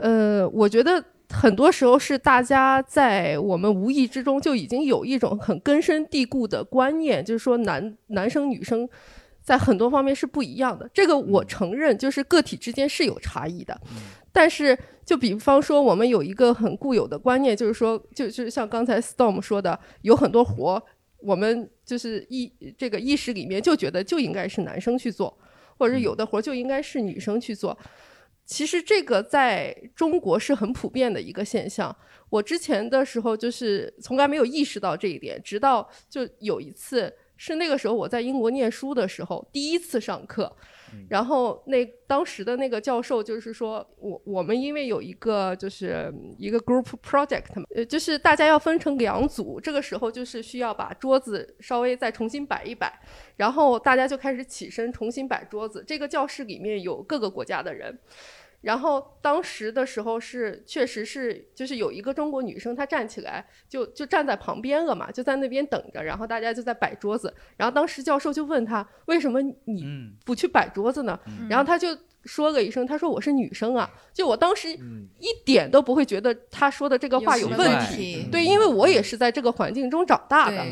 呃，我觉得很多时候是大家在我们无意之中就已经有一种很根深蒂固的观念，就是说男男生女生在很多方面是不一样的。这个我承认，就是个体之间是有差异的，但是就比方说我们有一个很固有的观念，就是说，就就是像刚才 Storm 说的，有很多活。我们就是意这个意识里面就觉得就应该是男生去做，或者是有的活儿就应该是女生去做。其实这个在中国是很普遍的一个现象。我之前的时候就是从来没有意识到这一点，直到就有一次是那个时候我在英国念书的时候，第一次上课，然后那当时的那个教授就是说我我们因为有一个就是一个 group project 嘛，呃，就是大家要分成两组，这个时候就是需要把桌子稍微再重新摆一摆，然后大家就开始起身重新摆桌子。这个教室里面有各个国家的人，然后当时的时候是确实是就是有一个中国女生，她站起来就就站在旁边了嘛，就在那边等着，然后大家就在摆桌子。然后当时教授就问她为什么你嗯不去摆桌子呢？然后她就说了一声，她说我是女生啊。就我当时一点都不会觉得她说的这个话有问问题。对，因为我也是在这个环境中长大的。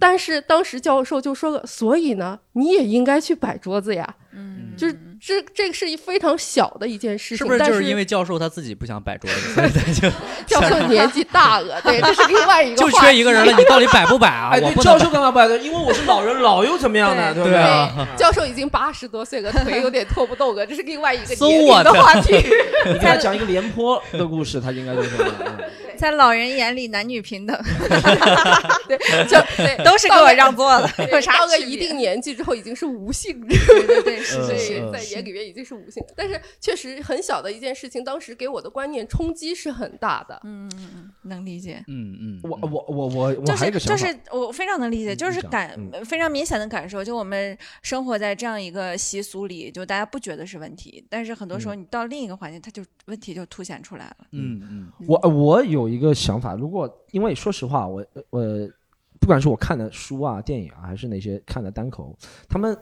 但是当时教授就说了，所以呢，你也应该去摆桌子呀。嗯，就是这这个是一非常小的一件事情，是不是但就是因为教授他自己不想摆桌子，所以他就 教授年纪大了？对，这是另外一个就话题缺一个人了？你到底摆不摆啊？哎，对，教授干嘛摆的？因为我是老人，老又怎么样呢？对不对啊，教授已经八十多岁了，腿有点拖不动了，这是另外一个年龄的话题。你给他讲一个廉颇的故事，他应该就是在老人眼里男女平等，对，就对，都是给我让座的，对有啥到个一定年纪之后，已经是无性。了。对对对，是嗯是对，嗯。在眼里面已经是无性，但是确实很小的一件事情，当时给我的观念冲击是很大的。嗯嗯嗯，能理解。嗯嗯，我我我我我就是就还有个想法，是我非常能理解，就是感嗯。非常明显的感受，就我们生活在这样一个习俗里，就大家不觉得是问题，但是很多时候你到另一个环境，它就问题就凸显出来了。嗯嗯我我有一个想法，如果因为说实话，我我不管是我看的书啊、电影啊，还是那些看的单口，他们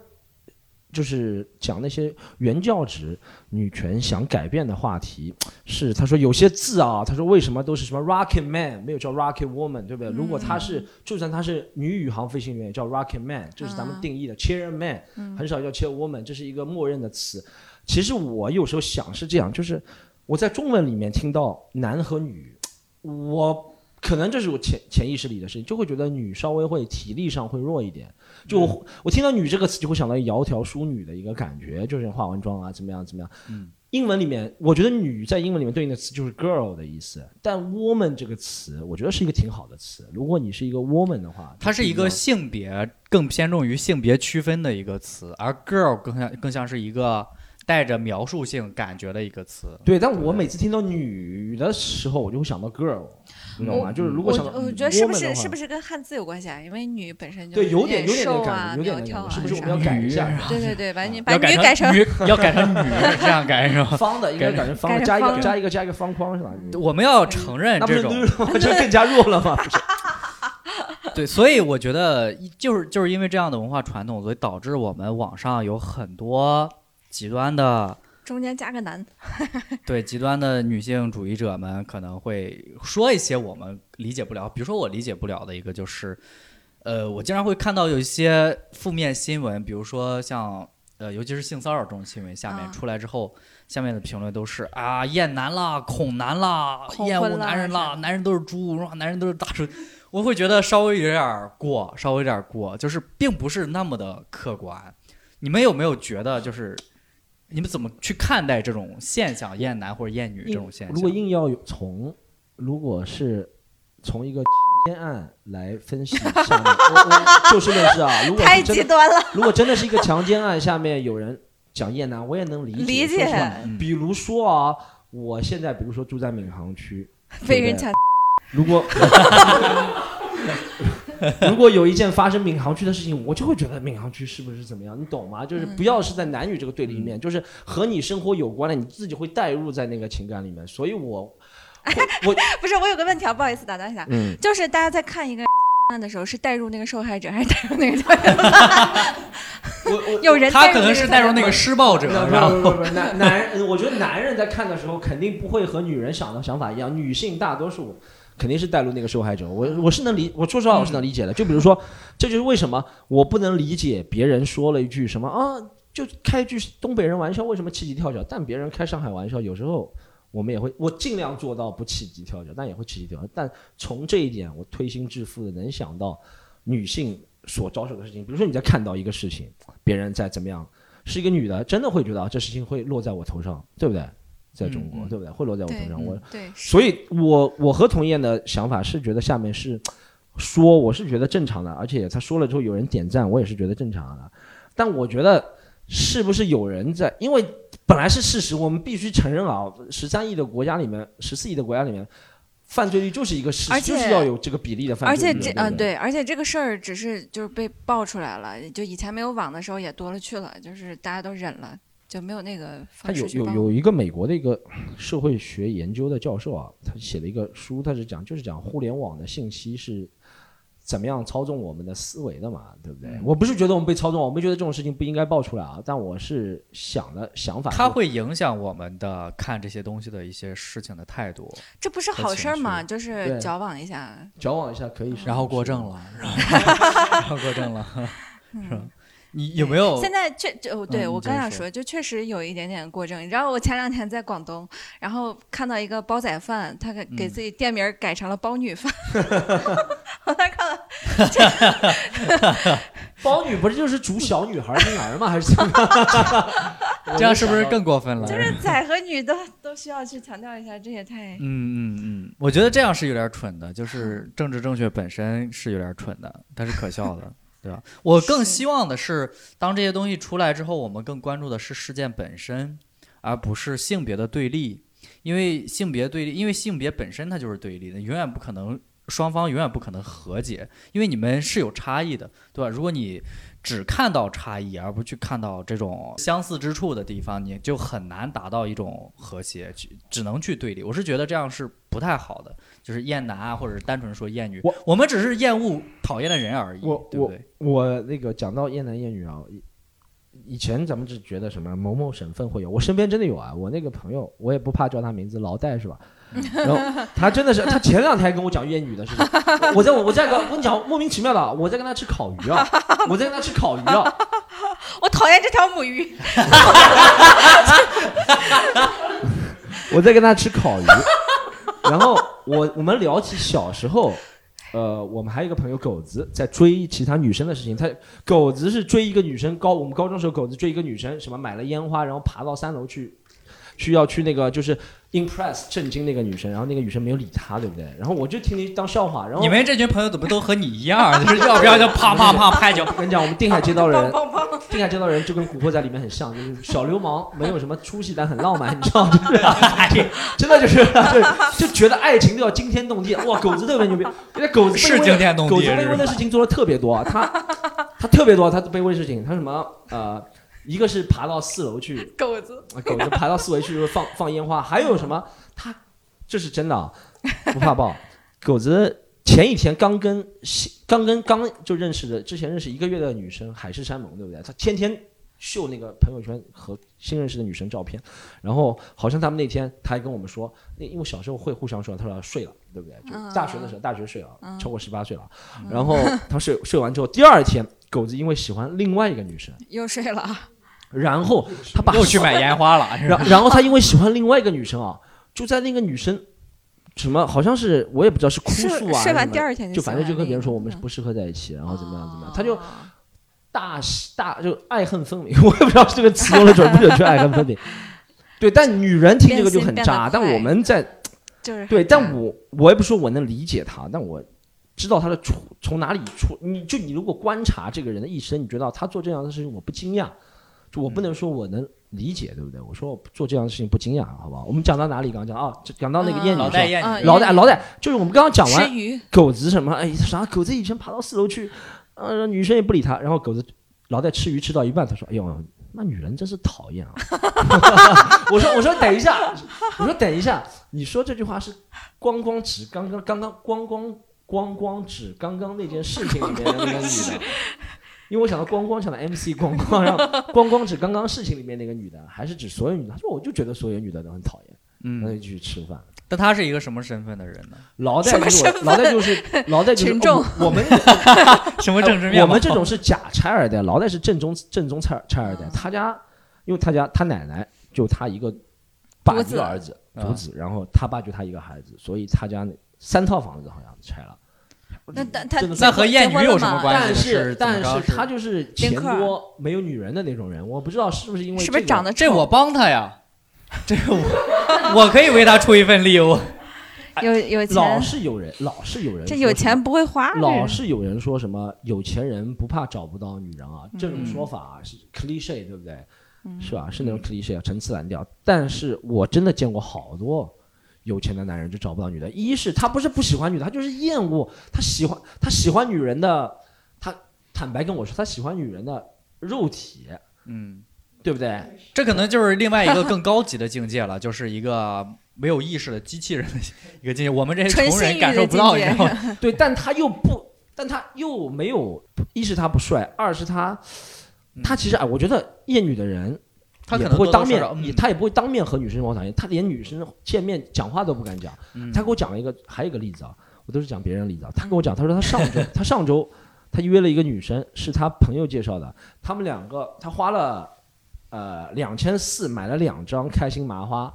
就是讲那些原教旨女权想改变的话题，是他说有些字啊，他说为什么都是什么 rocket man 没有叫 rocket woman，对不对？如果他是就算他是女宇航飞行员，也叫 rocket man，这是咱们嗯定义的 chair man，很少叫 chair woman，这是一个默认的词。其实我有时候想是这样，就是我在中文里面听到男和女，我可能这是我潜潜意识里的事情，就会觉得女稍微会体力上会弱一点。就我、我听到“女”这个词，就会想到窈窕淑女的一个感觉，就是化完妆啊，怎么样怎么样。嗯，英文里面，我觉得“女”在英文里面对应的词就是 girl 的意思，但 woman 这个词，我觉得是一个挺好的词。如果你是一个 woman 的话，它是一个性别更偏重于性别区分的一个词，而 girl 更像更像是一个带着描述性感觉的一个词。对，但我每次听到女的时候，我就会想到 girl，你懂吗？就是如果想到我觉得是不是话是不是跟汉字有关系啊？因为女本身就对，是有点有点感觉，有点那个苗条啊感觉，是不是我们要改一下？对对对，把你把要女改成女，要改成女，这样改是吧？方的应该改成方的，加一个加一个加一个方框是吧？我们要承认这种绿了吗？这更加弱了吗？不是对，所以我觉得就是就是因为这样的文化传统，所以导致我们网上有很多极端的中间加个男。对极端的女性主义者们可能会说一些我们理解不了，比如说我理解不了的一个就是，呃，我经常会看到有一些负面新闻，比如说像呃，尤其是性骚扰这种新闻，下面啊出来之后，下面的评论都是啊，厌男啦，恐男啦，厌恶男人啦，男人都是猪，是吧？男人都是大猪。我会觉得稍微有点过，稍微有点过，就是并不是那么的客观。你们有没有觉得，就是你们怎么去看待这种现象，厌男或者厌女这种现象？如果硬要有从，如果是从一个强奸案来分析下面，我我就事论事啊。如果太是真的，极端了，如果真的是一个强奸案，下面有人讲厌男，我也能理解。理解嗯比如说啊，我现在比如说住在闵行区，对被人抢。如果 如果有一件发生闵行区的事情，我就会觉得闵行区是不是怎么样？你懂吗？就是不要是在男女这个对立面，就是和你生活有关的，你自己会带入在那个情感里面。所以我，我我不是，我有个问题啊，不好意思打断一下，嗯，就是大家在看一个案 的时候，是带入那个受害者，还是带入那个？我我有人他可能是带入那那个施暴者，不然后不不不，男男人，我觉得男人在看的时候肯定不会和女人想的想法一样，女性大多数肯定是带入那个受害者。我我是能理，我说实话我是能理解的。就比如说，这就是为什么我不能理解别人说了一句什么啊，就开句东北人玩笑，为什么气急跳脚？但别人开上海玩笑，有时候我们也会，我尽量做到不气急跳脚，但也会气急跳脚。但从这一点，我推心置腹的能想到女性所遭受的事情，比如说你在看到一个事情，别人在怎么样。是一个女的，真的会觉得，这事情会落在我头上，对不对？在中国，对不对？会落在我头上。我对，所以我我和童燕的想法是觉得下面是说，我是觉得正常的，而且他说了之后有人点赞，我也是觉得正常的。但我觉得是不是有人在？因为本来是事实，我们必须承认啊，十三亿的国家里面，十四亿的国家里面，犯罪率就是一个事实，就是要有这个比例的犯罪率而。且这嗯对，而且这个事儿只是就是被爆出来了，就以前没有网的时候也多了去了，就是大家都忍了，就没有那个他有。有有一个美国的一个社会学研究的教授啊，他写了一个书，他是讲就是讲互联网的信息是怎么样操纵我们的思维的嘛，对不对？我不是觉得我们被操纵，我们觉得这种事情不应该爆出来啊，但我是想的想法是，它会影响我们的看这些东西的一些事情的态度，这不是好事儿吗？就是矫枉一下。矫枉一下可以是 然后过正了，然后过正了，是吧？你有没有？现在确就对、我刚想说，就确实有一点点过正。你知道我前两天在广东，然后看到一个煲仔饭，他给给嗯自己店名改成了煲女饭。我当时看了，包女不是就是煮小女孩婴儿吗？还是怎么样？这样是不是更过分了？就是仔和女都都需要去强调一下，这也太……嗯嗯嗯，我觉得这样是有点蠢的，就是政治正确本身是有点蠢的，但是可笑的，对吧？我更希望的是，当这些东西出来之后，我们更关注的是事件本身，而不是性别的对立，因为性别对立，因为性别本身它就是对立的，永远不可能。双方永远不可能和解，因为你们是有差异的，对吧？如果你只看到差异，而不去看到这种相似之处的地方，你就很难达到一种和谐，去只能去对立。我是觉得这样是不太好的，就是厌男啊，或者是单纯说厌女，我我们只是厌恶讨厌的人而已，我对不对？我那个讲到厌男厌女啊，以以前咱们只觉得什么某某省份会有，我身边真的有啊。我那个朋友，我也不怕叫他名字，老戴是吧？然后 他真的是，他前两天还跟我讲厌女的事情。我在我在跟我跟你讲莫名其妙的，我在跟他吃烤鱼啊，我在跟他吃烤鱼啊。我讨厌这条母鱼。我在跟他吃烤鱼，然后我我们聊起小时候，呃，我们还有一个朋友狗子在追其他女生的事情，他狗子是追一个女生，高我们高中时候狗子追一个女生，什么买了烟花，然后爬到三楼去，需要去那个就是 impress 震惊那个女生，然后那个女生没有理他，对不对？然后我就听你当笑话，然后你们这群朋友怎么都和你一样？就是要不要就啪啪啪拍脚？我跟你讲，我们定海街道人，定海街道人就跟《古惑仔》里面很像，就是小流氓，没有什么出息，但很浪漫，你知道吗？真的就是就就觉得爱情都要惊天动地。哇，狗子特别牛逼，因为狗子是惊天动地狗子卑微的事情做的特别多，他他特别多，他卑微的事情，他什么呃，一个是爬到四楼去，狗子，狗子爬到四楼去放 放烟花，还有什么？他这是真的啊，不怕爆。狗子前一天刚跟刚跟刚就认识的，之前认识一个月的女生海誓山盟，对不对？他天天秀那个朋友圈和新认识的女生照片，然后好像他们那天他还跟我们说，那因为小时候会互相说，他说睡了，对不对？就大学的时候，大学睡了，超过十八岁了，然后他睡睡完之后，第二天狗子因为喜欢另外一个女生，又睡了，然后 他把又去买烟花了，然然后他因为喜欢另外一个女生啊，就在那个女生什么好像是我也不知道是哭诉啊，睡完什么第二天就反正就跟别人说我们是不适合在一起，然后怎么样怎么样，他哦就大喜大就爱恨分明，我也不知道这个词用的准不准确，爱恨分明。对，但女人听这个就很渣，变变但我们在就是对，但我我也不说我能理解他，但我知道他的出从哪里出。你就你如果观察这个人的一生，你觉得他做这样的事情我不惊讶，就我不能说我能理解，对不对？我说我做这样的事情不惊讶，好不好？我们讲到哪里？刚刚讲啊，这讲到那个嗯艳女老戴老带，就是我们刚刚讲完，狗子什么？哎，啥狗子以前爬到四楼去，呃，女生也不理他，然后狗子老戴吃鱼吃到一半，他说：“哎呦，那女人真是讨厌啊！” 我说：“我说等一下，我说等一下，你说这句话是光光指刚刚刚刚光光光光指刚刚那件事情里面的那个 女的。”因为我想到光光想到 MC 光光，然后 光光指刚刚事情里面那个女的，还是指所有女的？他说我就觉得所有女的都很讨厌，嗯那嗯，就去吃饭。但他是一个什么身份的人呢？老戴就是我老戴就是老戴就是群众哦我我们什么政治面貌？我们这种是假拆二代，老戴是正宗正宗拆拆二代。他家，因为他家他奶奶就他一个爸子个儿子啊独子，然后他爸就他一个孩子，所以他家那三套房子好像拆了。那但他那和艳女有什么关系但是但是他就是钱多没有女人的那种人，我不知道是不是因为这个是不是长得这我帮他呀，这我我可以为他出一份力。我有有老？是有人老是有人这有钱不会花，老是有人说什么有钱人不怕找不到女人啊，这种嗯说法啊是 cliche 对不对？嗯是吧？是那种 cliche 啊，陈词滥调。但是我真的见过好多有钱的男人就找不到女的，一是他不是不喜欢女的，他就是厌恶，他喜欢他喜欢女人的，他坦白跟我说，他喜欢女人的肉体，嗯，对不对？这可能就是另外一个更高级的境界了，就是一个没有意识的机器人的一个境界。我们这些纯穷人感受不到，境界你知道吗？对，但他又不，但他又没有，一是他不帅，二是他，他其实哎，我觉得厌女的人。也他可能不会当面他也不会当面和女生往讨厌，他连女生见面讲话都不敢讲。嗯他给我讲了一个，还有一个例子啊，我都是讲别人的例子啊。他跟我讲，他说他上周他上周他约了一个女生，是他朋友介绍的，他们两个他花了呃两千四买了两张开心麻花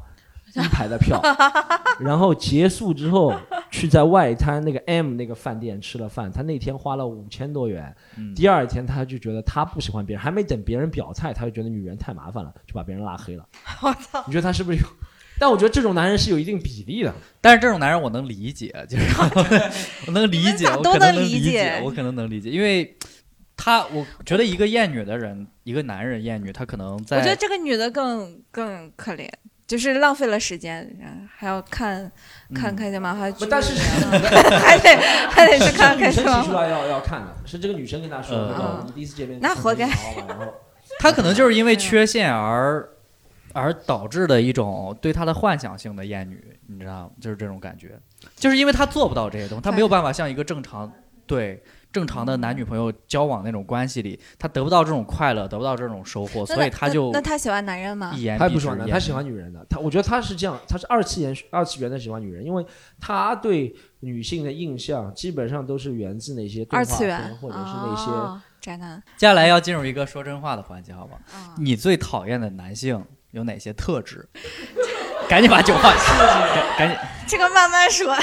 一排的票，然后结束之后去在外滩那个 M 那个饭店吃了饭，他那天花了五千多元。嗯第二天他就觉得他不喜欢别人，还没等别人表态，他就觉得女人太麻烦了，就把别人拉黑了。我操！你觉得他是不是有？但我觉得这种男人是有一定比例的。但是这种男人我能理解，就是我能 理解，我可能能理解，我可能能理解，因为他我觉得一个厌女的人，一个男人厌女，他可能在我觉得这个女的更更可怜，就是浪费了时间，然后还要看看嗯开心麻花剧，但是 还得还得去看开心麻花。提出来要要看的，是这个女生跟他说的。第一次见面，那活该他可能就是因为缺陷而而导致的一种对他的幻想性的厌女，你知道吗？就是这种感觉，就是因为他做不到这些东西，他没有办法像一个正常对正常的男女朋友交往那种关系里，他得不到这种快乐，得不到这种收获，所以他就那那他喜欢男人吗？一言他不喜欢男，蔽之厌他喜欢女人的。他我觉得他是这样，他是二次元二次元的喜欢女人，因为他对女性的印象基本上都是源自那些动画二次元片或者是那些。哦宅男接下来要进入一个说真话的环节，好吗？啊，你最讨厌的男性有哪些特质？赶紧把酒放下，赶紧这个慢慢说。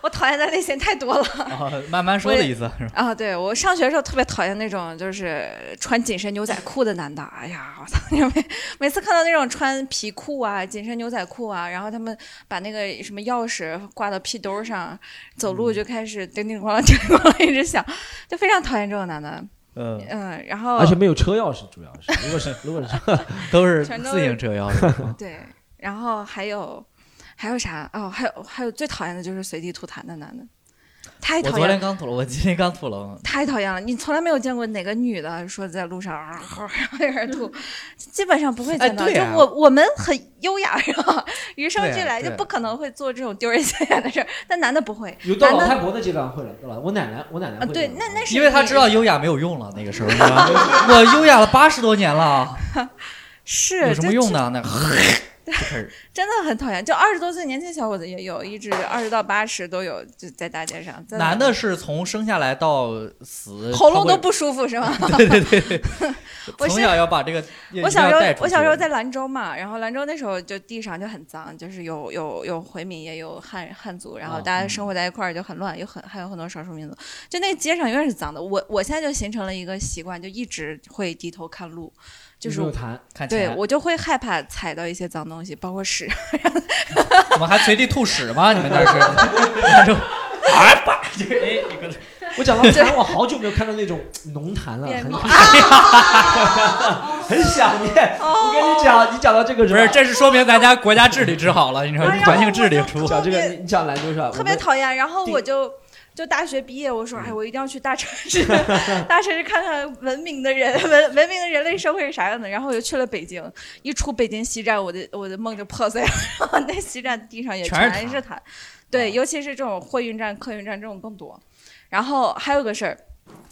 我讨厌的类型太多了啊，慢慢说的意思是吧？啊！对我上学的时候特别讨厌那种就是穿紧身牛仔裤的男的。哎呀，我操！每每次看到那种穿皮裤啊、紧身牛仔裤啊，然后他们把那个什么钥匙挂到屁兜上，走路就开始叮叮咣啷、叮叮咣啷一直响，就非常讨厌这种男的。嗯，嗯，然后而且没有车钥匙，主要是如果是如果是 都是自行车钥匙。对，然后还有还有啥？哦，还有还有最讨厌的就是随地吐痰的男的。太讨厌我昨天。刚吐了，我今天刚吐了。太讨厌了！你从来没有见过哪个女的说在路上啊 有点吐，基本上不会见到。哎对啊就我我们很优雅是吧？与生俱来就不可能会做这种丢人现眼的事儿，但男的不会。有到老太婆的阶段会了，对吧？我奶奶，我奶奶啊，对会这，样那那是因为他知道优雅没有用了，那个时候，我优雅了八十多年了，是有什么用呢？那 真的很讨厌，就二十多岁年轻小伙子也有，一直二十到八十都有，就在大街上。男的是从生下来到死，喉咙都不舒服是吗？对对对对，我是从小要把这个我小时候我小时候在兰州嘛，然后兰州那时候就地上就很脏，就是有有有回民也有汉汉族，然后啊大家生活在一块儿就很乱，有很还有很多少数民族，就那街上永远是脏的。我我现在就形成了一个习惯，就一直会低头看路，就是对我就会害怕踩到一些脏东西，包括屎。我们还随地吐屎吗？你们那是？那种啊 吧，就是哎，你跟 我讲到痰，我好久没有看到那种浓痰了，很便秘很想念。我跟你讲，你讲到这个不是，这是说明咱家国家治理治好了，你知道吗，哎呀环境治理出。讲这个，你讲兰州是吧？特别讨厌。然后我就就大学毕业，我说哎，我一定要去大城市，大城市看看文明的人文文明的人类社会是啥样的。然后我就去了北京，一出北京西站，我的我的梦就破碎了。然后那西站地上也全是全是痰，对，尤其是这种货运站、客运站这种更多。然后还有个事儿。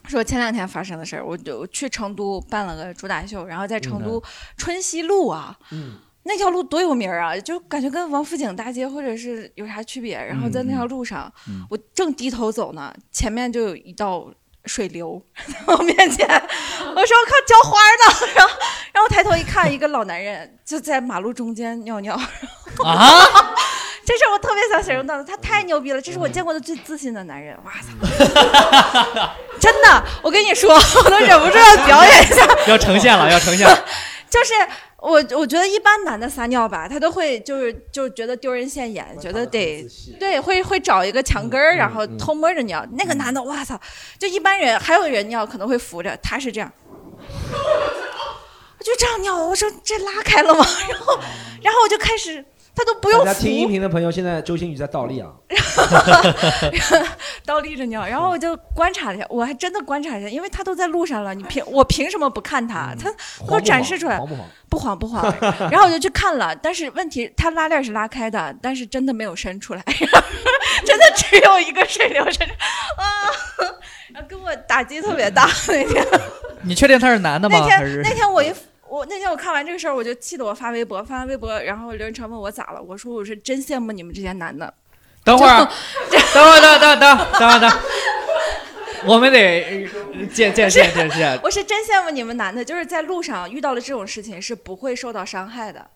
说前两天发生的事儿，我就去成都办了个主打秀，然后在成都春熙路啊，嗯，那条路多有名儿啊，就感觉跟王府井大街或者是有啥区别。然后在那条路上，嗯我正低头走呢，前面就有一道水流 在我面前，我说靠浇花呢，然后然后抬头一看，一个老男人就在马路中间尿尿，啊！这是我特别想形容到的，他太牛逼了，这是我见过的最自信的男人，哇塞！真的，我跟你说，我都忍不住要表演一下，要呈现了，要呈现了。就是我，我觉得一般男的撒尿吧，他都会就是就觉得丢人现眼，觉得得对，会会找一个墙根然后嗯偷摸着尿。那个男的，哇操！就一般人还有人尿可能会扶着，他是这样，我 就这样尿。我说这拉开了吗？然后，然后我就开始，他都不用大家听音，频的朋友，现在周星宇在倒立啊，倒立着尿。然后我就观察了一下，我还真的观察了一下，因为他都在路上了，你凭 我凭什么不看他？他都展示出来黄不黄？不慌不慌，然后我就去看了，但是问题他拉链是拉开的，但是真的没有伸出来，真的只有一个水流伸出啊，然后给我打击特别大那天。你确定他是男的吗？那天那天我一我那天我看完这个事儿，我就气得我发微博，发完微博，然后刘仁成问我咋了，我说我是真羡慕你们这些男的，等会儿，等会儿，等等等等会儿等，我们得呃见见见见见。我是真羡慕你们男的，就是在路上遇到了这种事情是不会受到伤害的，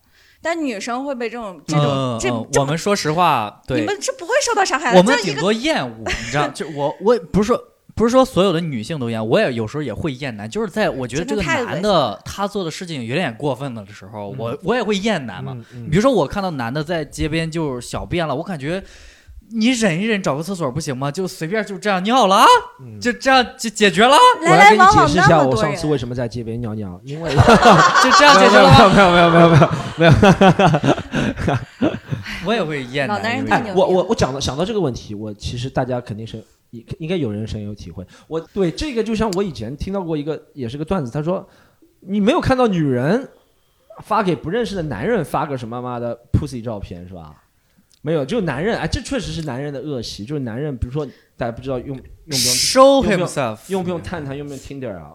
但女生会被这种这种、这嗯嗯，这我们说实话，你对，们是不会受到伤害的，我们顶多厌恶，你知道，就我我不是说。不是说所有的女性都厌，我也有时候也会厌男，就是在我觉得这个男的他做的事情有点过分了的时候，我我也会厌男嘛。比如说我看到男的在街边就是小便了，我感觉你忍一忍，找个厕所不行吗？就随便就这样尿了啊，嗯就这样就解决了，我来给你解释一下，我上次为，什么在街边尿尿，因为 就这样没有解决了吗？没有没有没有没有没有我也会厌老男人太牛，我我我讲到想到这个问题，我其实大家肯定是应应该有人深有体会。我对这个就像我以前听到过一个也是个段子，他说你没有看到女人发给不认识的男人发个什么妈的 pussy 照片是吧？没有，就男人哎，这确实是男人的恶习，就是男人，比如说大家不知道用用不用 show 用不用 himself 用不用探探，用不用 Tinder 啊？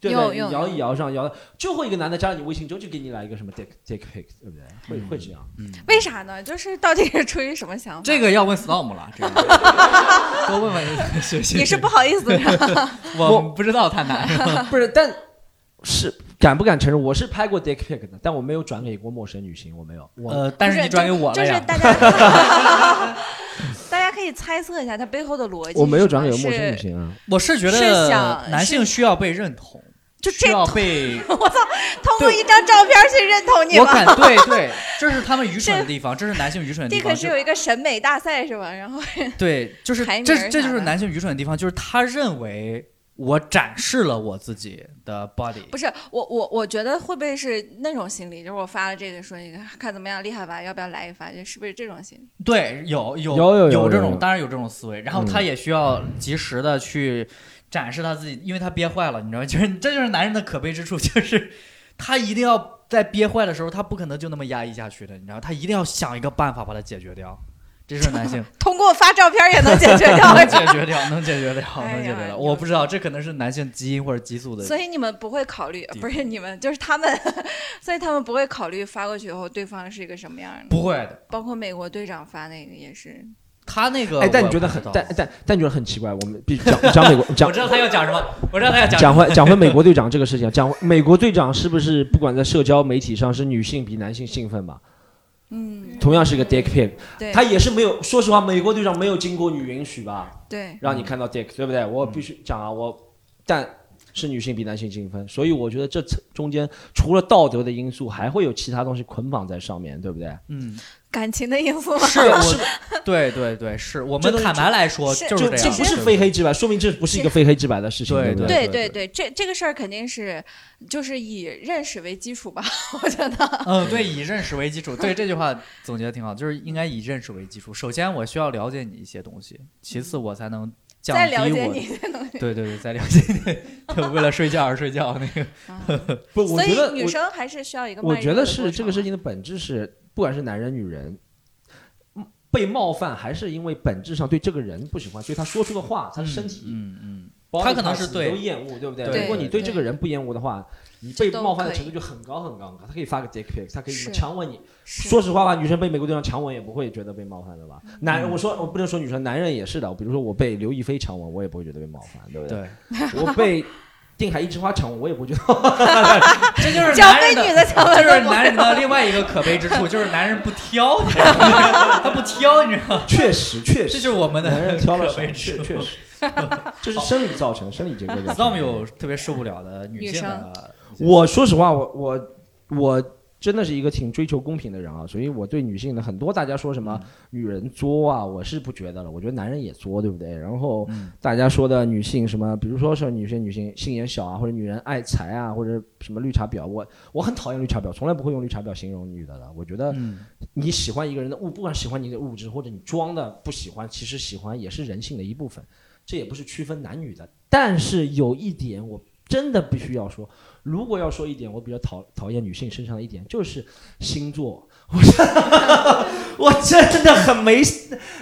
对不对？摇用用一摇上摇，最后一个男的加了你微信之后就给你来一个什么 dick dick pic，对不对？会会这样。嗯为啥呢？就是到底是出于什么想法？这个要问 Storm 了，这个 多问问学习。你是不好意思是吧？我不知道探探，不是，但是敢不敢承认我是拍过 dick pic 的，但我没有转给过陌生女性，我没有。我、呃，但是你转给我了呀就是。大家 大家可以猜测一下它背后的逻辑。我没有转给过陌生女，性啊。我是觉得男性需要被认同，就这需要被 我操，通过一张照片去认同你我吗？感对对，这是他们愚蠢的地方，这是男性愚蠢的地方。这可是有一个审美大赛是吧？然后对，就是这这就是男性愚蠢的地方，就是他认为我展示了我自己的 body。不是我我我觉得会不会是那种心理？就是我发了这个说你看看怎么样厉害吧，要不要来一发？就是不是这种心理？对，有有有有有有这种，当然有这种思维。然后嗯他也需要及时的去展示他自己，因为他憋坏了，你知道吗？就是 这就是男人的可悲之处，就是他一定要在憋坏的时候，他不可能就那么压抑下去的，你知道吗？他一定要想一个办法把它解决掉。这是男性通过发照片也能解决掉。能解决掉，能解决掉，能解决掉。我不知道，这可能是男性基因或者激素的。所以你们不会考虑，不是你们，就是他们，所以他们不会考虑发过去以后对方是一个什么样的。不会的，包括美国队长发那个也是，他那个哎，但你觉得很但但但你觉得很奇怪？我们必须讲讲美国讲我知道他要讲什么，我知道他要讲讲。回讲回美国队长这个事情，讲回美国队长是不是不管在社交媒体上是女性比男性兴奋吧？嗯，同样是一个 dick pick，，他也是没有，说实话，美国队长没有经过你允许吧，对，让你看到 dick，对不对？我必须讲啊，我但是女性比男性精分，所以我觉得这中间除了道德的因素，还会有其他东西捆绑在上面，对不对？嗯，感情的因素吗？是我，对对对，是我们坦白来说就是这样，这不是非黑即白，说明这不是一个非黑即白的事情，对不对对对对，这这个事儿肯定是就是以认识为基础吧，我觉得。嗯，对，以认识为基础，对这句话总结的挺好，就是应该以认识为基础。首先，我需要了解你一些东西，其次，我才能降低我。了解你，对对对，再了解你，就为了睡觉而睡觉那个。不，我觉得女生还是需要一个我觉得是这个事情的本质是，不管是男人女人，嗯被冒犯还是因为本质上对这个人不喜欢，所以他说出的话，他的身体，嗯他可能是对都厌恶，对不对？对如果你对对这个人不厌恶的话，你被冒犯的程度就很高很高很高。他可以发个 dick pic，他可以强吻你。说实话吧，女生被美国队长强吻也不会觉得被冒犯的吧？男我说我不能说女生，男人也是的。比如说我被刘亦菲强吻，我也不会觉得被冒犯，对不对？对，我被定海一枝花强吻，我也不会觉得。这就是男人的这就是男人的另外一个可悲之处，就是男人不挑，你知道吗？他不挑，你知道吗？确实，确这实，就是我们的男人挑了少，可悲确之处。确实，这是生理造成，生理结构造成。Storm 有特别受不了的女性的，我说实话，我我我真的是一个挺追求公平的人啊，所以我对女性的很多大家说什么女人作啊，我是不觉得了，我觉得男人也作，对不对？然后嗯。大家说的女性什么，比如说是女性女性心眼小啊，或者女人爱财啊，或者什么绿茶婊，我我很讨厌绿茶婊，从来不会用绿茶婊形容女的的。我觉得嗯。你喜欢一个人的物，不管喜欢你的物质或者你装的不喜欢，其实喜欢也是人性的一部分，这也不是区分男女的。但是有一点我真的必须要说，如果要说一点我比较讨讨厌女性身上的一点，就是星座。我真的我真的很没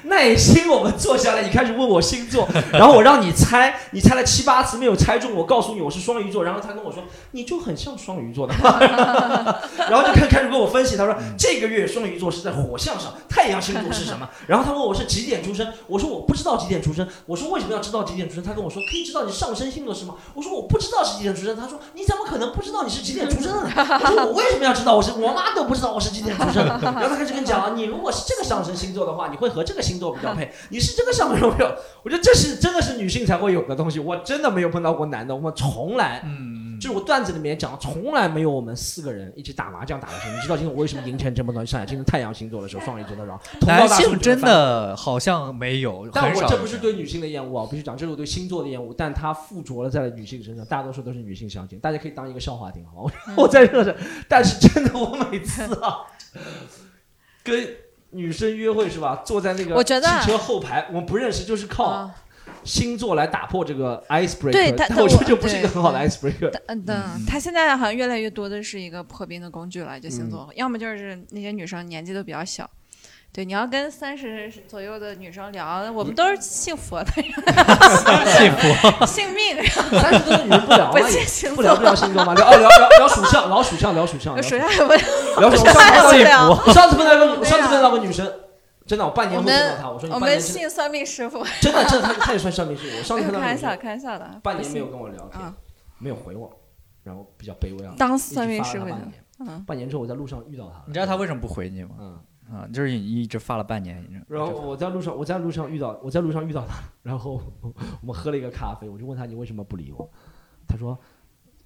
耐心。我们坐下来，你开始问我星座，然后我让你猜，你猜了七八次没有猜中，我告诉你我是双鱼座，然后他跟我说你就很像双鱼座的，然后就开开始跟我分析，他说这个月双鱼座是在火象上，太阳星座是什么？然后他问我是几点出生，我说我不知道几点出生，我说为什么要知道几点出生？他跟我说可以知道你上升星座是吗？我说我不知道是几点出生，他说你怎么可能不知道你是几点出生的呢？我说我为什么要知道？我是我妈都不知道我是几点出生的。然后他开始跟你讲啊，你如果是这个上升星座的话，你会和这个星座比较配，你是这个上升比较，我觉得这是真的是女性才会有的东西，我真的没有碰到过男的，我们从来。嗯，就是我段子里面讲，从来没有我们四个人一起打麻将打的时候，你知道今天我为什么赢钱这么多？上海今天太阳星座的时候，双鱼座的时候，同男性真的好像没有，但我这不是对女性的厌恶啊，我必须讲，这是我对星座的厌恶，但它附着了在了女性身上，大多数都是女性相亲，大家可以当一个笑话听，好吗？我我在这是，但是真的，我每次啊，跟女生约会是吧，坐在那个汽车后排，我们不认识，就是靠啊，星座来打破这个 icebreaker，对但但我觉得但我这不是一个很好的 icebreaker。嗯的，他现在好像越来越多的是一个破冰的工具了，就星座，要么就是那些女生年纪都比较小。对，你要跟三十左右的女生聊，我们都是信佛的人，幸福。信命，三十多的女人不聊不聊不，聊星座吗？聊哦聊聊聊属相，聊属相，聊属相，聊属相也不聊属相。不聊。我上次碰到一个，上次碰到个女生，真的，我半年没见到们她，我说你我半年前们信算命师傅，真的真的，她她也算算命师傅。我上次碰到开玩笑，开玩笑的，半年没有跟我聊天啊，没有回我，然后比较卑微啊。当算命师傅嗯，半年之后我在路上遇到她了，你知道他为什么不回你吗？嗯，啊，就是你一直发了半年，然后我在路上，我在路上遇到，我在路上遇到他，然后我们喝了一个咖啡，我就问他你为什么不理我，他说，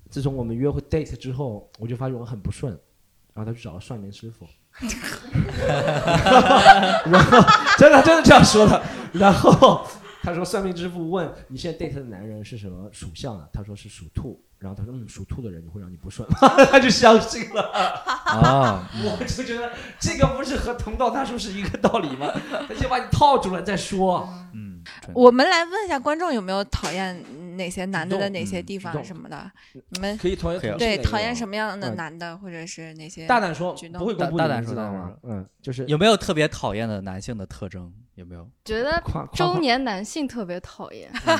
自从我们约会 date 之后，我就发现我很不顺，然后他去找了算命师傅，然后真的真的这样说的，然后他说算命之父问你现在 date 的男人是什么属相啊？他说是属兔。然后他说嗯，属兔的人会让你不顺，他就相信了。啊，我就觉得这个不是和同道大叔是一个道理吗？他先把你套住了再说。嗯，我们来问一下观众有没有讨厌哪些男的的哪些地方什么的？你们可以讨厌对讨厌？什么样的嗯男的，或者是哪些？大胆说不会公布大胆说吗？嗯，就是有没有特别讨厌的男性的特征？有没有？觉得中年男性特别讨厌，嗯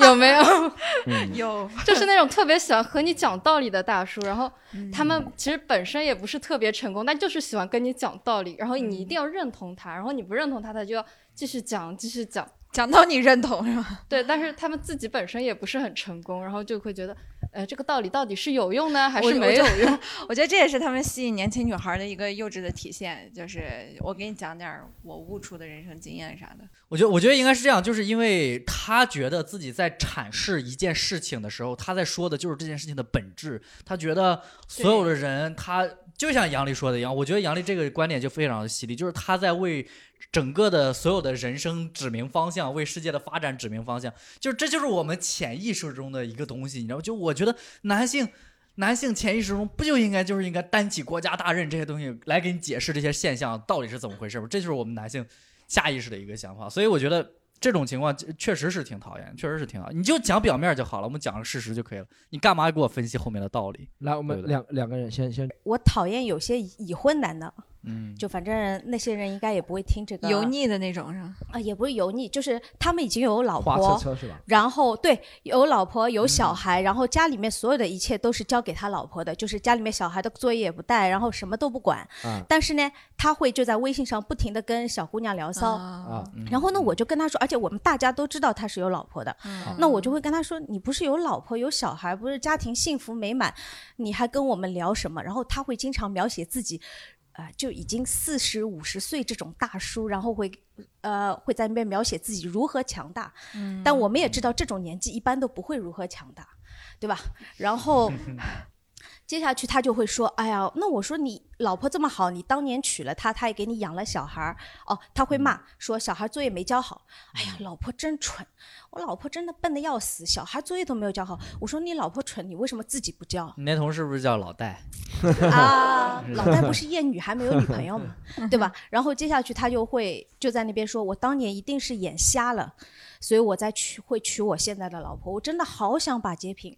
有没有？嗯有 就是那种特别喜欢和你讲道理的大叔，然后嗯他们其实本身也不是特别成功，但就是喜欢跟你讲道理，然后你一定要认同他，然后你不认同他，他就要继续讲，继续讲。讲到你认同是吧？对，但是他们自己本身也不是很成功，然后就会觉得，呃，这个道理到底是有用呢，还是没有用？我觉得这也是他们吸引年轻女孩的一个幼稚的体现，就是我给你讲点儿我悟出的人生经验啥的。我觉得，我觉得应该是这样，就是因为他觉得自己在阐释一件事情的时候，他在说的就是这件事情的本质。他觉得所有的人，他就像杨丽说的一样，我觉得杨丽这个观点就非常的犀利，就是他在为整个的所有的人生指明方向，为世界的发展指明方向。就是这就是我们潜意识中的一个东西，你知道吗？就我觉得男性。男性潜意识中不就应该就是应该担起国家大任这些东西来给你解释这些现象到底是怎么回事吗？这就是我们男性下意识的一个想法。所以我觉得这种情况确实是挺讨厌，确实是挺好。你就讲表面就好了，我们讲个事实就可以了。你干嘛给我分析后面的道理？来，我们对对两两个人先先我讨厌有些已婚男的，嗯，就反正那些人应该也不会听这个油腻的那种是吧？啊，也不是油腻，就是他们已经有老婆车，车是吧？然后对有老婆有嗯小孩，然后家里面所有的一切都是交给他老婆的，就是家里面小孩的作业也不带，然后什么都不管。啊但是呢，他会就在微信上不停的跟小姑娘聊骚。啊啊，嗯然后呢，我就跟他说，而且我们大家都知道他是有老婆的，嗯那我就会跟他说，你不是有老婆有小孩，不是家庭幸福美满，你还跟我们聊什么？然后他会经常描写自己，呃，就已经四十五十岁这种大叔，然后会呃会在那边描写自己如何强大。嗯但我们也知道，这种年纪一般都不会如何强大，对吧？然后。接下去他就会说：“哎呀，那我说你老婆这么好，你当年娶了她，她也给你养了小孩儿。哦，他会骂说小孩作业没教好。哎呀，老婆真蠢，我老婆真的笨的要死，小孩作业都没有教好。我说你老婆蠢，你为什么自己不教你那同事不是叫老戴？啊？老戴不是厌女还没有女朋友嘛，对吧？然后接下去他就会就在那边说，我当年一定是眼瞎了，所以我才娶会娶我现在的老婆。我真的好想把截屏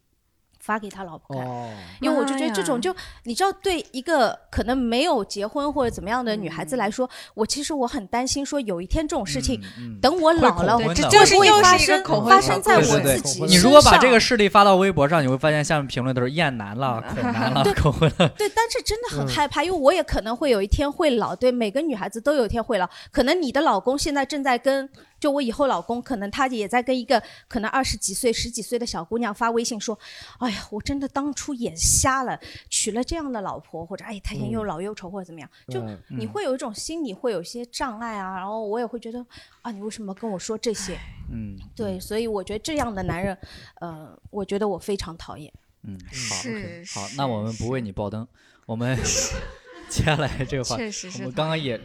发给他老婆看。哦，因为我就觉得这种就你知道，对一个可能没有结婚或者怎么样的女孩子来说，我其实我很担心，说有一天这种事情，嗯，嗯等我老了，会恐婚的这就是会又是一个发生恐婚发生在对对对我自己你如果把这个事例发到微博上，你会发现下面评论都是厌男了、恐男了、恐 婚了。对，但是真的很嗯害怕，因为我也可能会有一天会老，对，每个女孩子都有一天会老。可能你的老公现在正在跟，就我以后老公，可能他也在跟一个可能二十几岁、十几岁的小姑娘发微信说：“哎呀，我真的当初眼瞎了，娶了这样的老婆，或者哎，他又老又丑或者怎么样。”就嗯你会有一种心理会有一些障碍啊，然后我也会觉得啊，你为什么跟我说这些？嗯对，所以我觉得这样的男人，呃，我觉得我非常讨厌。嗯，好是 OK，好，那我们不为你爆灯，我们 接下来这个话题，确实是我们刚刚也，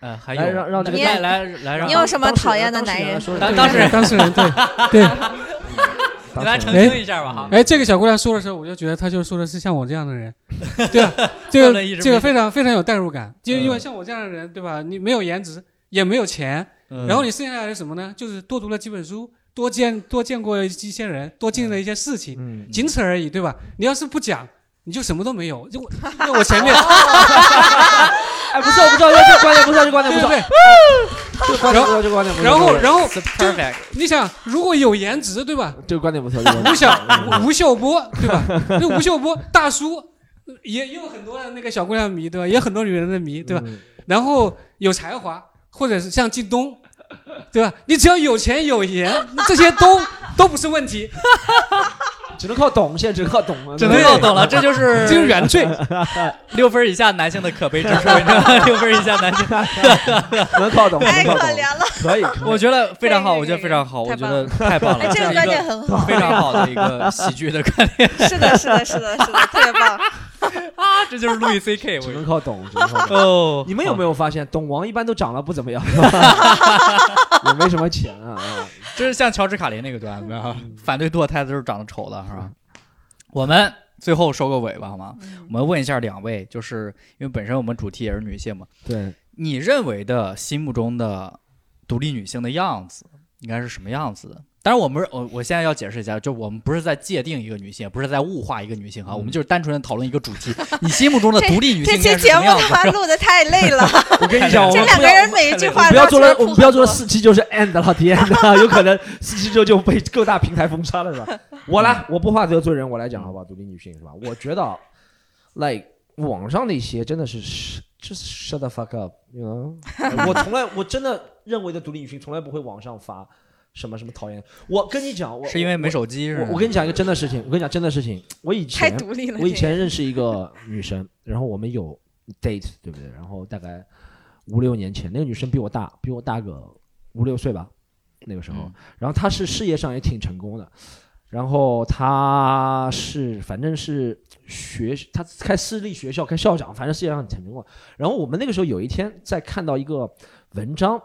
呃，还有来让让这个来来来让你有什么讨厌的男人当当事人当事人对 对，你来澄哎清一下吧哈。哎，这个小姑娘说的时候，我就觉得她就说的是像我这样的人，对啊，这个这个非常非常有代入感，就因为嗯像我这样的人，对吧？你没有颜值，也没有钱，嗯然后你剩下来的什么呢？就是多读了几本书，多见多见过一些人，多经历了一些事情，嗯，仅此而已，对吧？你要是不讲，你就什么都没有。就我我前面 哎，不错不错，这个观点不错，这个 观点不错，这个观点不错，这个观点不错，然后然后 perfect，你想，如果有颜值，对吧？这个观点不错，吴晓吴秀波，对吧？那吴秀波大叔也也有很多的那个小姑娘迷，对吧？也很多女人的迷，对吧？嗯然后有才华，或者是像靳东，对吧？你只要有钱有颜，这些都都不是问题，只能靠懂，现在只能靠懂了，只能靠懂了，这就是这 就是原罪。六分以下男性的可悲之处，你知道吗？六分以下男性，只能靠懂，太可怜了。可以，我觉得非常好，我觉得非常好，我觉得太棒了，哎，这个是一观点很好，非常好的一个喜剧的观点。是的，是的，是的，是的，特别棒。啊，这就是路易 C K，只能靠懂，只能靠懂。哦，你们有没有发现，懂王一般都长得不怎么样，也没什么钱啊。啊这是像乔治卡林那个段子啊，反对堕胎的都是长得丑的，是吧？我们最后收个尾吧，好吗？我们问一下两位，就是因为本身我们主题也是女性嘛，对，你认为的心目中的独立女性的样子应该是什么样子的？当然，我们是我我现在要解释一下，就我们不是在界定一个女性，不是在物化一个女性哈，嗯我们就是单纯的讨论一个主题。你心目中的独立女性 这应该期节目录的太累了，我跟你讲，我 这们两个人每一句话不要做了，我们不要做了四期就是 end 了，天哪，有可能四期之后就被各大平台封杀了，是吧？我来，我不怕得罪人，我来讲好不好？独立女性是吧？我觉得，like 网上那些真的是就是 shut the fuck up，you know？我从来我真的认为的独立女性从来不会网上发什么什么讨厌。我跟你讲，我是因为没手机是吗？我我跟你讲一个真的事情，我跟你讲真的事情，我以太前独立了。我以前认识一个女生，然后我们有 date，对不对？然后大概五六年前，那个女生比我大，比我大个五六岁吧，那个时候。嗯然后她是事业上也挺成功的，然后她是反正是学，她开私立学校，开校长，反正事业上挺成功的。然后我们那个时候有一天在看到一个文章。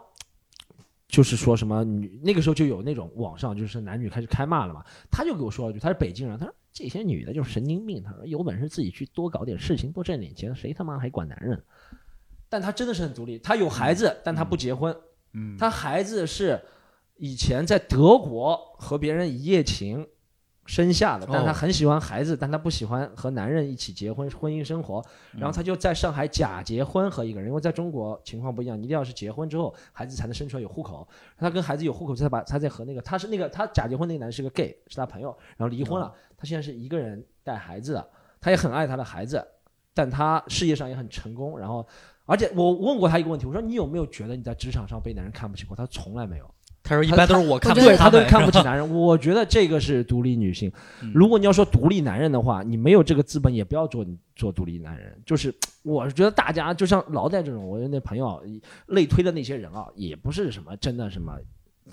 就是说什么女那个时候就有那种网上就是男女开始开骂了嘛，他就给我说了一句，他是北京人，他说这些女的就是神经病，他说有本事自己去多搞点事情，多挣点钱，谁他妈还管男人？但他真的是很独立，他有孩子，但他不结婚，嗯，他孩子是以前在德国和别人一夜情生下的，但他哦很喜欢孩子，但她不喜欢和男人一起结婚婚姻生活，然后她就在上海假结婚和一个人，因为在中国情况不一样，你一定要是结婚之后孩子才能生出来有户口，她跟孩子有户口，他把她在和那个她是那个她假结婚那个男是个 gay 是她朋友，然后离婚了，他现在是一个人带孩子的，他也很爱她的孩子，但她事业上也很成功，然后。而且我问过她一个问题，我说你有没有觉得你在职场上被男人看不起过？她从来没有。他说一般都是我看不对起们，他都看不起男人。我觉得这个是独立女性嗯。如果你要说独立男人的话，你没有这个资本，也不要做做独立男人。就是 我觉得大家就像老戴这种，我的那朋友类推的那些人啊，也不是什么真的什么。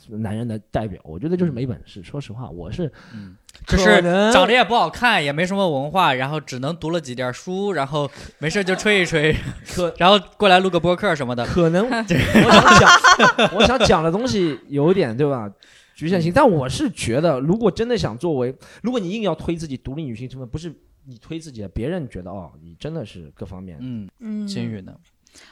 男人的代表，我觉得就是没本事。说实话，我是，嗯就是长得也不好看，也没什么文化，然后只能读了几点书，然后 没事就吹一吹，可 然后过来录个播客什么的。可能 我想讲，我想讲的东西有点对吧？局限性，但我是觉得，如果真的想作为，如果你硬要推自己独立女性身份，不是你推自己的，别人觉得哦，你真的是各方面，嗯，嗯，金宇呢？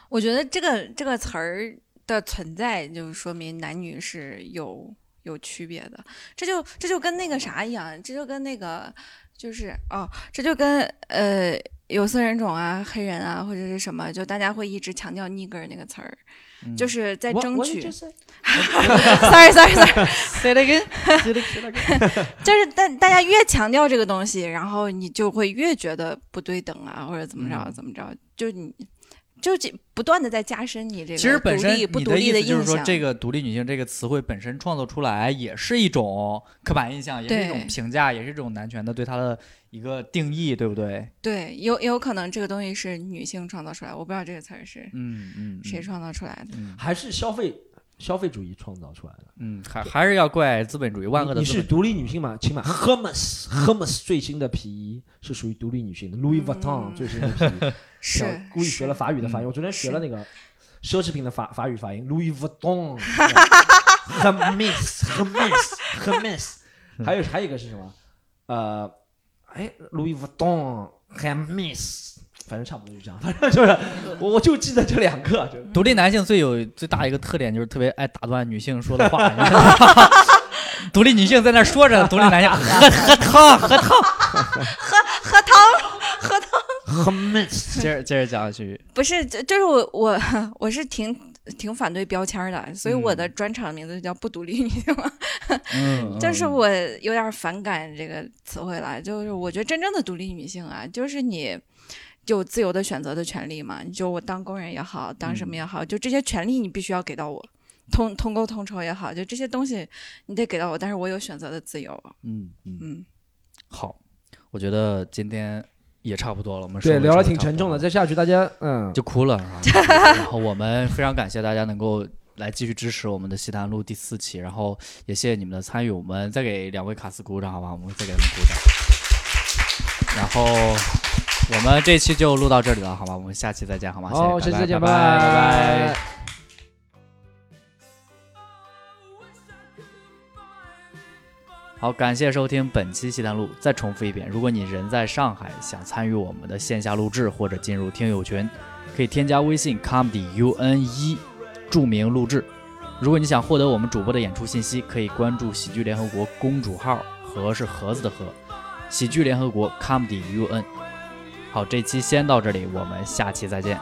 我觉得这个这个词儿的存在，就说明男女是有有区别的。这就这就跟那个啥一样，这就跟那个就是哦，这就跟呃有色人种啊、黑人啊或者是什么，就大家会一直强调 nigger 那个词儿，嗯就是在争取。我就是 sorry sorry sorry，Say it again. Say it say it again. 就是大大家越强调这个东西，然后你就会越觉得不对等啊，或者怎么着嗯怎么着，就你就这不断的在加深你这个其实本身独立不你的独立印意思就是说，这个独立女性这个词汇本身创作出来，也是一种刻板印象，也是一种评价，也是一种男权的对她的一个定义，对不对？对，有有可能这个东西是女性创造出来，我不知道这个词儿是嗯嗯，谁创造出来的。嗯还是消费消费主义创造出来的。嗯，还还是要怪资本主义，万恶的。你是独立女性吗？请买 Hermes Hermes 最新的皮衣是属于独立女性的，Louis Vuitton 嗯最新的皮衣，是故意学了法语的发音。嗯我昨天学了那个奢侈品的法法语发音，Louis Vuitton Hermes Hermes Hermes，还有还有一个是什么？呃，哎，Louis Vuitton Hermes。反正差不多就这样，反正就是我我就记得这两个，就独立男性最有最大一个特点就是特别爱打断女性说的话。独立女性在那说着，独立男性喝喝汤喝汤。喝喝汤，喝汤 Hermes 接着接着讲下去，不是，就就是我我我是挺挺反对标签的，所以我嗯的专场名字就叫不独立女性嘛。嗯，就是我有点反感这个词汇了，就是我觉得真正的独立女性啊，就是你有自由的选择的权利嘛，你就我当工人也好，当什么也好，就这些权利你必须要给到我，同同工同酬也好，就这些东西你得给到我，但是我有选择的自由。嗯嗯，嗯，好，我觉得今天也差不多了，我们对聊了挺沉重的，再下去大家嗯就哭了。然后我们非常感谢大家能够来继续支持我们的西谈录第四期，然后也谢谢你们的参与，我们再给两位卡斯鼓掌好吧？我们再给他们鼓掌。然后我们这期就录到这里了，好吗？我们下期再见，好吗？好，再见，拜拜拜拜拜。好，感谢收听本期西谈录。再重复一遍，如果你人在上海，想参与我们的线下录制或者进入听友群，可以添加微信 comedy u n 一，注明录制。如果你想获得我们主播的演出信息，可以关注喜剧联合国公主号，和是盒子的和，喜剧联合国 comedy u n。好这期先到这里我们下期再见。